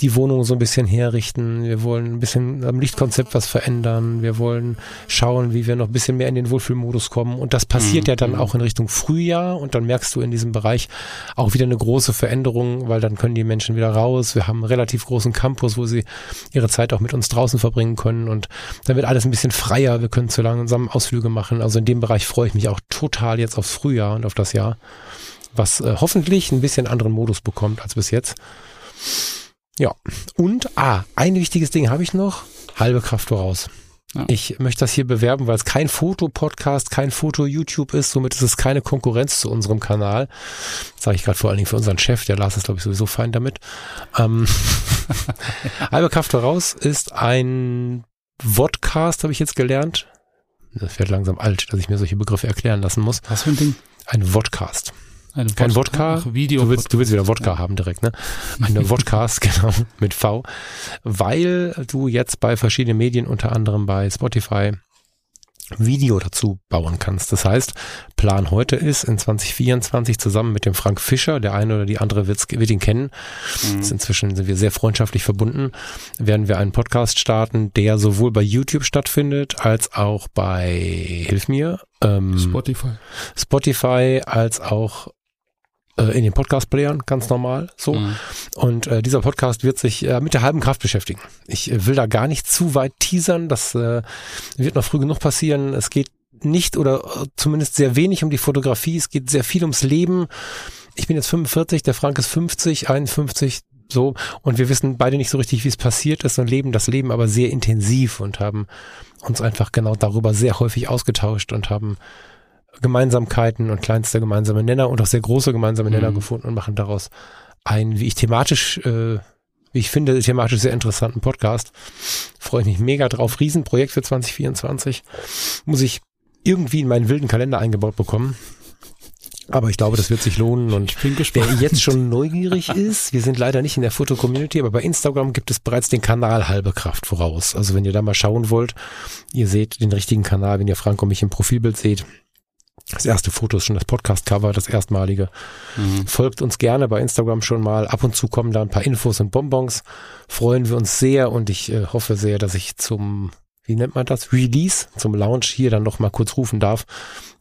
die Wohnung so ein bisschen herrichten. Wir wollen ein bisschen am Lichtkonzept was verändern. Wir wollen schauen, wie wir noch ein bisschen mehr in den Wohlfühlmodus kommen. Und das passiert Mhm. ja dann auch in Richtung Frühjahr. Und dann merkst du in diesem Bereich auch wieder eine große Veränderung, weil dann können die Menschen wieder raus. Wir haben einen relativ großen Campus, wo sie ihre Zeit auch mit uns draußen verbringen können. Und dann wird alles ein bisschen freier. Wir können zu langsam Ausflüge machen. Also in dem Bereich freue ich mich auch total jetzt aufs Frühjahr und auf das Jahr, was äh, hoffentlich ein bisschen anderen Modus bekommt als bis jetzt. Ja, und, ah, ein wichtiges Ding habe ich noch. Halbe Kraft voraus. Ja. Ich möchte das hier bewerben, weil es kein Foto-Podcast, kein Foto-YouTube ist. Somit ist es keine Konkurrenz zu unserem Kanal. Das sage ich gerade vor allen Dingen für unseren Chef. Der Lars ist, glaube ich, sowieso fein damit. Ähm, Halbe Kraft voraus ist ein Vodcast, habe ich jetzt gelernt. Das wird langsam alt, dass ich mir solche Begriffe erklären lassen muss. Was für ein Ding? Ein Vodcast. Eine Kein Wodka? Ach, Video. Du willst, du willst wieder Wodka Ja. haben direkt, ne? Eine Vodcast, genau, mit V. Weil du jetzt bei verschiedenen Medien, unter anderem bei Spotify, Video dazu bauen kannst. Das heißt, Plan heute ist, in 2024 zusammen mit dem Frank Fischer, der eine oder die andere wird's, wird ihn kennen, Mhm. inzwischen sind wir sehr freundschaftlich verbunden, werden wir einen Podcast starten, der sowohl bei YouTube stattfindet, als auch bei, hilf mir, ähm, Spotify. Spotify, als auch äh, in den Podcast-Playern, ganz normal, so. Mhm. Und äh, dieser Podcast wird sich äh, mit der halben Kraft beschäftigen. Ich äh, will da gar nicht zu weit teasern, das äh, wird noch früh genug passieren. Es geht nicht oder äh, zumindest sehr wenig um die Fotografie, es geht sehr viel ums Leben. Ich bin jetzt 45, der Frank ist 50, 51, so. Und wir wissen beide nicht so richtig, wie es passiert ist und leben das Leben aber sehr intensiv und haben uns einfach genau darüber sehr häufig ausgetauscht und haben Gemeinsamkeiten und kleinste gemeinsame Nenner und auch sehr große gemeinsame Nenner mhm. gefunden und machen daraus einen, wie ich thematisch, äh, wie ich finde, thematisch sehr interessanten Podcast. Freue ich mich mega drauf. Riesenprojekt für 2024. Muss ich irgendwie in meinen wilden Kalender eingebaut bekommen. Aber ich glaube, das wird sich lohnen und wer jetzt schon neugierig ist, wir sind leider nicht in der Foto-Community, aber bei Instagram gibt es bereits den Kanal Halbe Kraft voraus. Also wenn ihr da mal schauen wollt, ihr seht den richtigen Kanal, wenn ihr Frank und mich im Profilbild seht. Das erste Foto ist schon das Podcast-Cover, das erstmalige. Mhm. Folgt uns gerne bei Instagram schon mal. Ab und zu kommen da ein paar Infos und Bonbons. Freuen wir uns sehr und ich äh, hoffe sehr, dass ich zum, wie nennt man das, Release, zum Launch hier dann noch mal kurz rufen darf,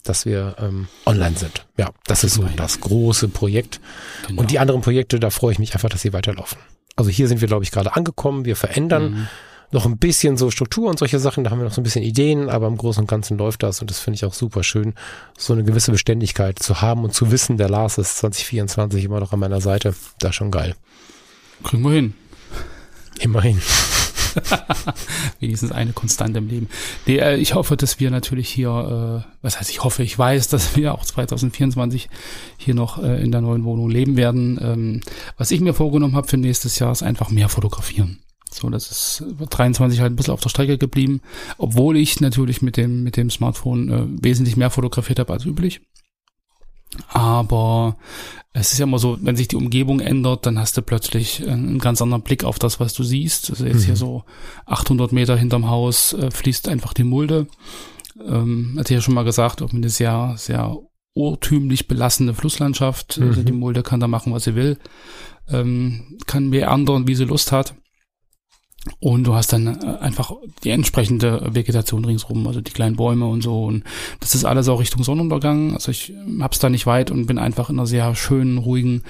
dass wir ähm, online sind. Ja, das ist so das große Projekt. Genau. Und die anderen Projekte, da freue ich mich einfach, dass sie weiterlaufen. Also hier sind wir, glaube ich, gerade angekommen. Wir verändern. Mhm noch ein bisschen so Struktur und solche Sachen, da haben wir noch so ein bisschen Ideen, aber im Großen und Ganzen läuft das und das finde ich auch super schön, so eine gewisse Beständigkeit zu haben und zu wissen, der Lars ist 2024 immer noch an meiner Seite. Das ist schon geil. Kriegen wir hin. Immerhin. Wenigstens eine Konstante im Leben. Nee, äh, ich hoffe, dass wir natürlich hier, äh, was heißt ich hoffe, ich weiß, dass wir auch 2024 hier noch äh, in der neuen Wohnung leben werden. Ähm, was ich mir vorgenommen habe für nächstes Jahr ist einfach mehr fotografieren. So, das ist 23 halt ein bisschen auf der Strecke geblieben, obwohl ich natürlich mit dem, mit dem Smartphone äh, wesentlich mehr fotografiert habe als üblich. Aber es ist ja immer so, wenn sich die Umgebung ändert, dann hast du plötzlich einen ganz anderen Blick auf das, was du siehst. Also jetzt mhm. hier so 800 Meter hinterm Haus äh, fließt einfach die Mulde. Ähm, hatte ich ja schon mal gesagt, auch eine sehr, sehr urtümlich belassene Flusslandschaft. Mhm. Also die Mulde kann da machen, was sie will. Ähm, kann mehr anderen, wie sie Lust hat. Und du hast dann äh, einfach die entsprechende Vegetation ringsrum, also die kleinen Bäume und so. Und das ist alles auch Richtung Sonnenuntergang. Also ich ähm, hab's da nicht weit und bin einfach in einer sehr schönen, ruhigen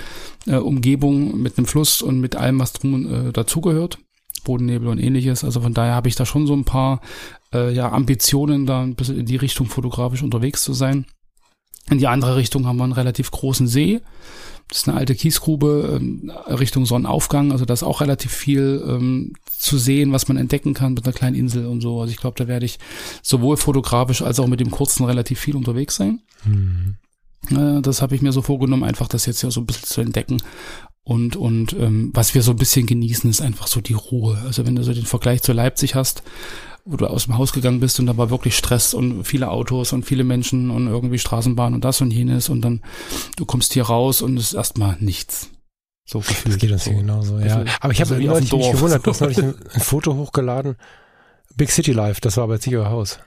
äh, Umgebung mit einem Fluss und mit allem, was drum äh, dazugehört. Bodennebel und ähnliches. Also von daher habe ich da schon so ein paar äh, ja, Ambitionen, da ein bisschen in die Richtung fotografisch unterwegs zu sein. In die andere Richtung haben wir einen relativ großen See das ist eine alte Kiesgrube ähm, Richtung Sonnenaufgang. Also da ist auch relativ viel ähm, zu sehen, was man entdecken kann mit einer kleinen Insel und so. Also ich glaube, da werde ich sowohl fotografisch als auch mit dem kurzen relativ viel unterwegs sein. Mhm. Äh, das habe ich mir so vorgenommen, einfach das jetzt ja so ein bisschen zu entdecken. Und, und ähm, was wir so ein bisschen genießen, ist einfach so die Ruhe. Also wenn du so den Vergleich zu Leipzig hast, wo du aus dem Haus gegangen bist und da war wirklich Stress und viele Autos und viele Menschen und irgendwie Straßenbahn und das und jenes und dann du kommst hier raus und es ist erstmal nichts. So gefühlt. Das geht uns so. hier genauso, ja. Aber ich habe also neulich mich gewundert, du hast neulich ein, ein, Foto hochgeladen. Big City Life, das war bei Zieger Haus.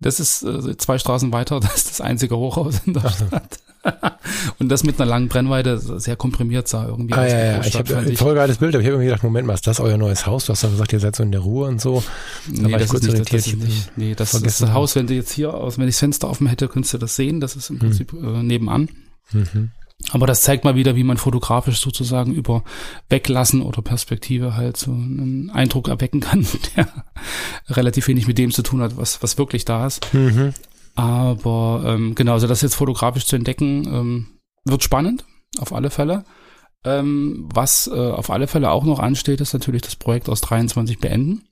Das ist äh, zwei Straßen weiter, das ist das einzige Hochhaus in der Stadt. und das mit einer langen Brennweite, sehr komprimiert sah irgendwie. Ah, ja, ja. Ich habe ein voll geiles Bild, aber ich habe irgendwie gedacht, Moment mal, ist das euer neues Haus? Du hast doch gesagt, ihr seid so in der Ruhe und so. Da nee, nicht. Das, das nicht. Nee, das ist das Haus, wenn du jetzt hier aus, wenn ich das Fenster offen hätte, könntest du das sehen. Das ist im hm. Prinzip hm. äh, nebenan. Mhm. Aber das zeigt mal wieder, wie man fotografisch sozusagen über Weglassen oder Perspektive halt so einen Eindruck erwecken kann, der relativ wenig mit dem zu tun hat, was, was wirklich da ist. Mhm. Aber ähm, genau, also das jetzt fotografisch zu entdecken, ähm, wird spannend, auf alle Fälle. Ähm, was äh, auf alle Fälle auch noch ansteht, ist natürlich das Projekt aus 23 beenden.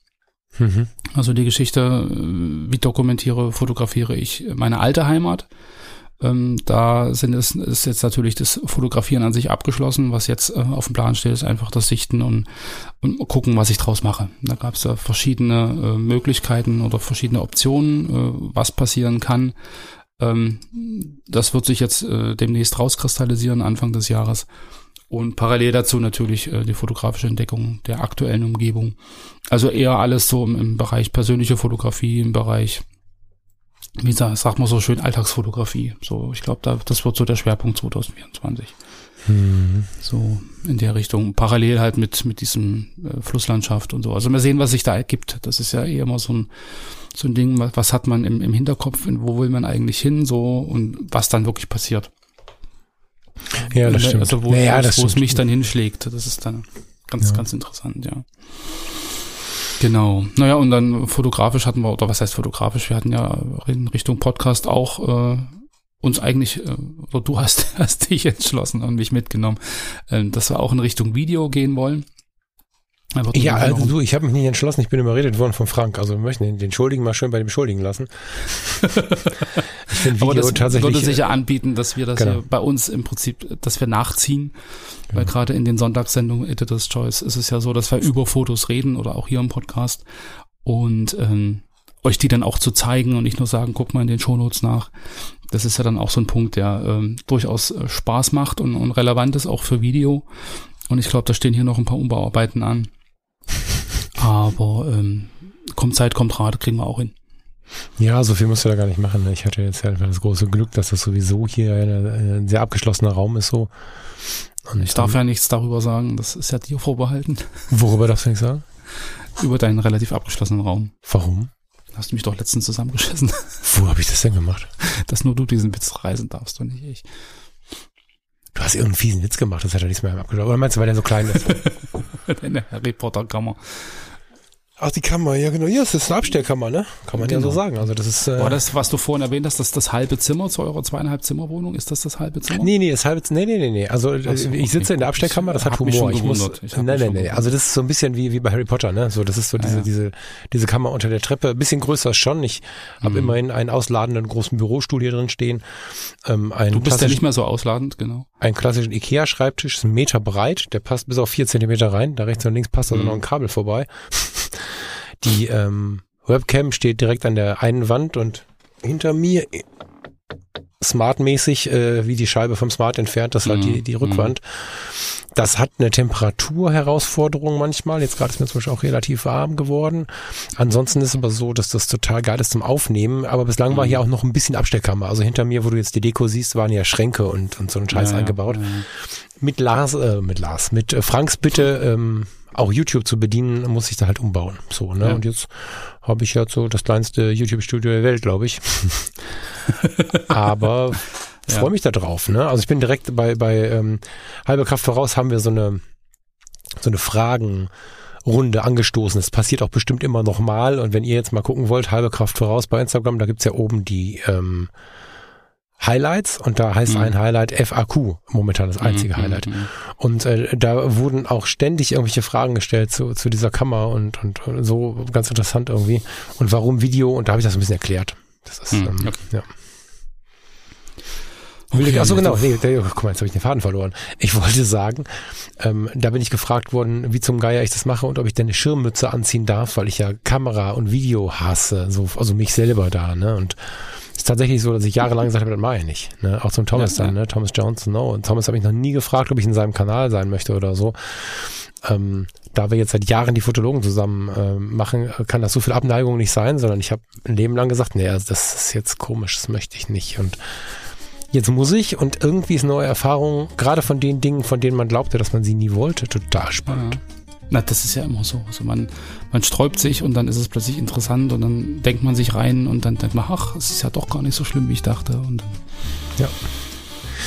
Mhm. Also die Geschichte, äh, wie dokumentiere, fotografiere ich meine alte Heimat ähm, da sind es, ist jetzt natürlich das Fotografieren an sich abgeschlossen. Was jetzt äh, auf dem Plan steht, ist einfach das Sichten und, und gucken, was ich draus mache. Da gab es ja verschiedene äh, Möglichkeiten oder verschiedene Optionen, äh, was passieren kann. Ähm, das wird sich jetzt äh, demnächst rauskristallisieren, Anfang des Jahres. Und parallel dazu natürlich äh, die fotografische Entdeckung der aktuellen Umgebung. Also eher alles so im, im Bereich persönliche Fotografie, im Bereich wie sagt, man so schön, Alltagsfotografie. So, ich glaube, da, das wird so der Schwerpunkt 2024. Mhm. So in der Richtung. Parallel halt mit, mit diesem äh, Flusslandschaft und so. Also mal sehen, was sich da ergibt. Das ist ja eher immer so ein, so ein Ding, was, was hat man im, im Hinterkopf, wo will man eigentlich hin, so und was dann wirklich passiert. Ja, das stimmt. Also wo, naja, wo es mich dann hinschlägt. Das ist dann ganz, ja. ganz interessant, ja. Genau. Naja, und dann fotografisch hatten wir, oder was heißt fotografisch? Wir hatten ja in Richtung Podcast auch äh, uns eigentlich, äh, oder du hast, hast dich entschlossen und mich mitgenommen, äh, dass wir auch in Richtung Video gehen wollen. Ja, also du, ich habe mich nicht entschlossen, ich bin überredet worden von Frank. Also wir möchten den, den Schuldigen mal schön bei dem Schuldigen lassen. ich finde Video Aber das tatsächlich, würde sich ja anbieten, dass wir das genau. ja bei uns im Prinzip, dass wir nachziehen. Genau. Weil gerade in den Sonntagssendungen Editor's Choice ist es ja so, dass wir über Fotos reden oder auch hier im Podcast. Und ähm, euch die dann auch zu zeigen und nicht nur sagen, guck mal in den Shownotes nach. Das ist ja dann auch so ein Punkt, der ähm, durchaus äh, Spaß macht und, und relevant ist auch für Video. Und ich glaube, da stehen hier noch ein paar Umbauarbeiten an. Aber ähm, kommt Zeit, kommt Rat, kriegen wir auch hin. Ja, so viel musst du da gar nicht machen. Ne? Ich hatte jetzt ja das große Glück, dass das sowieso hier ein sehr abgeschlossener Raum ist so. Und ich darf ja nichts darüber sagen, das ist ja dir vorbehalten. Worüber darfst du nichts sagen? Über deinen relativ abgeschlossenen Raum. Warum? Hast du mich doch letztens zusammengeschissen. Wo habe ich das denn gemacht? Dass nur du diesen Witz reisen darfst und nicht ich. Du hast irgendeinen fiesen Witz gemacht, das hat er nichts mehr abgeschlossen. Oder meinst du, weil der so klein ist? Deine Harry Potter Kammer. Ach, die Kammer, ja genau. Ja, das ist eine Abstellkammer, ne? Kann man genau. ja so genau. sagen. Also das ist. Äh War das, was du vorhin erwähnt hast, das das halbe Zimmer zu eurer zweieinhalb Zimmerwohnung? Ist das das halbe Zimmer? Nee, nee, das halbe Nee, nee, nee, nee. Also so, ich sitze in der Abstellkammer, das hat Humor. Ich muss. Ich nee, nee, nee. Also das ist so ein bisschen wie, wie bei Harry Potter, ne? So, das ist so diese, ja, ja. diese, diese Kammer unter der Treppe. Ein bisschen größer schon. Ich habe mhm. immerhin einen ausladenden großen Bürostuhl hier drin stehen. Ähm, du bist ja nicht mehr so ausladend, genau. Ein klassischen Ikea-Schreibtisch, ist ein Meter breit, der passt bis auf vier Zentimeter rein. Da rechts und links passt also mhm. noch ein Kabel vorbei. Die ähm, Webcam steht direkt an der einen Wand und hinter mir smartmäßig äh, wie die Scheibe vom Smart entfernt, das ist halt die, die mhm. Rückwand. Das hat eine Temperaturherausforderung manchmal. Jetzt gerade ist mir zum Beispiel auch relativ warm geworden. Ansonsten ist es aber so, dass das total geil ist zum Aufnehmen. Aber bislang war mhm. hier auch noch ein bisschen Abstellkammer. Also hinter mir, wo du jetzt die Deko siehst, waren ja Schränke und, und so ein Scheiß ja, eingebaut. Ja, ja. Mit Lars, äh, mit Lars, mit äh, Franks Bitte ähm, auch YouTube zu bedienen, muss ich da halt umbauen. So, ne? Ja. Und jetzt habe ich ja so das kleinste YouTube-Studio der Welt, glaube ich. Aber ja. freue mich da drauf, ne? Also ich bin direkt bei, bei ähm, Halbe Kraft voraus haben wir so eine, so eine Fragenrunde angestoßen. Das passiert auch bestimmt immer noch mal. Und wenn ihr jetzt mal gucken wollt, halbe Kraft voraus bei Instagram, da gibt's ja oben die ähm, Highlights und da heißt mhm. ein Highlight FAQ, momentan das einzige mhm. Highlight. Mhm. Und äh, da wurden auch ständig irgendwelche Fragen gestellt zu, zu dieser Kammer und, und, und so ganz interessant irgendwie. Und warum Video? Und da habe ich das ein bisschen erklärt. Das ist, mhm. ähm, okay. ja. Okay, Achso, genau. Nee, der, guck mal, jetzt habe ich den Faden verloren. Ich wollte sagen, ähm, da bin ich gefragt worden, wie zum Geier ich das mache und ob ich denn eine Schirmmütze anziehen darf, weil ich ja Kamera und Video hasse, so, also mich selber da, ne? Und ist tatsächlich so, dass ich jahrelang gesagt habe, das mache ich nicht. Ne? Auch zum Thomas ja, dann, ja. ne? Thomas Johnson, no. Und Thomas habe ich noch nie gefragt, ob ich in seinem Kanal sein möchte oder so. Ähm, da wir jetzt seit Jahren die Fotologen zusammen äh, machen, kann das so viel Abneigung nicht sein, sondern ich habe ein Leben lang gesagt, nee, das ist jetzt komisch, das möchte ich nicht. Und jetzt muss ich und irgendwie ist neue Erfahrung, gerade von den Dingen, von denen man glaubte, dass man sie nie wollte, total spannend. Ja. Na, das ist ja immer so. Also man, man sträubt sich und dann ist es plötzlich interessant und dann denkt man sich rein und dann denkt man, ach, es ist ja doch gar nicht so schlimm, wie ich dachte. Und ja.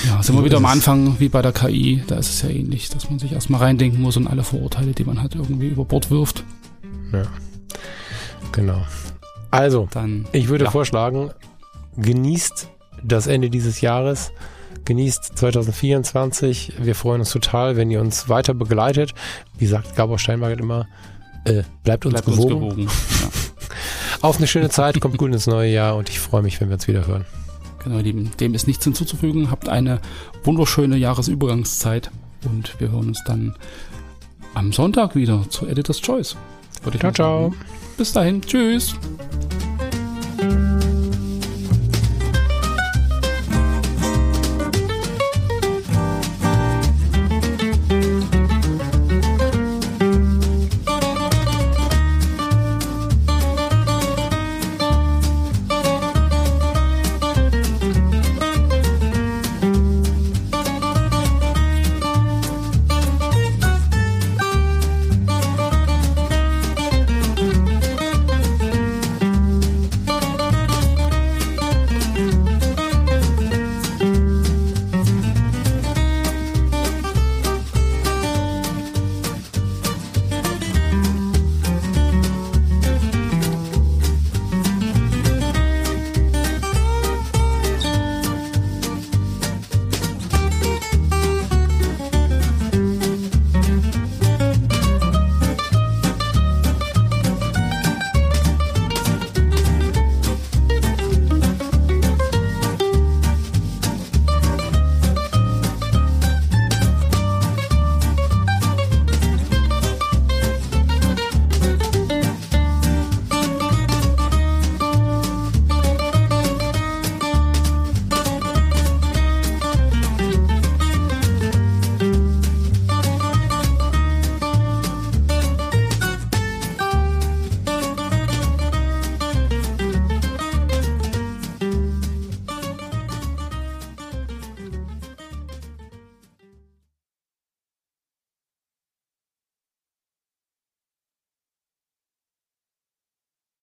Ja, sind wir wieder am Anfang wie bei der KI, da ist es ja ähnlich, dass man sich erstmal reindenken muss und alle Vorurteile, die man hat, irgendwie über Bord wirft. Ja. Genau. Also, dann, ich würde ja. vorschlagen, genießt das Ende dieses Jahres Genießt 2024. Wir freuen uns total, wenn ihr uns weiter begleitet. Wie sagt Gabor Steinberg immer, äh, bleibt uns bleibt gewogen. Uns gewogen. Ja. Auf eine schöne Zeit, kommt gut ins neue Jahr und ich freue mich, wenn wir uns wieder hören. Genau, Lieben. Dem ist nichts hinzuzufügen. Habt eine wunderschöne Jahresübergangszeit und wir hören uns dann am Sonntag wieder zu Editor's Choice. ciao, ciao. Bis dahin. Tschüss.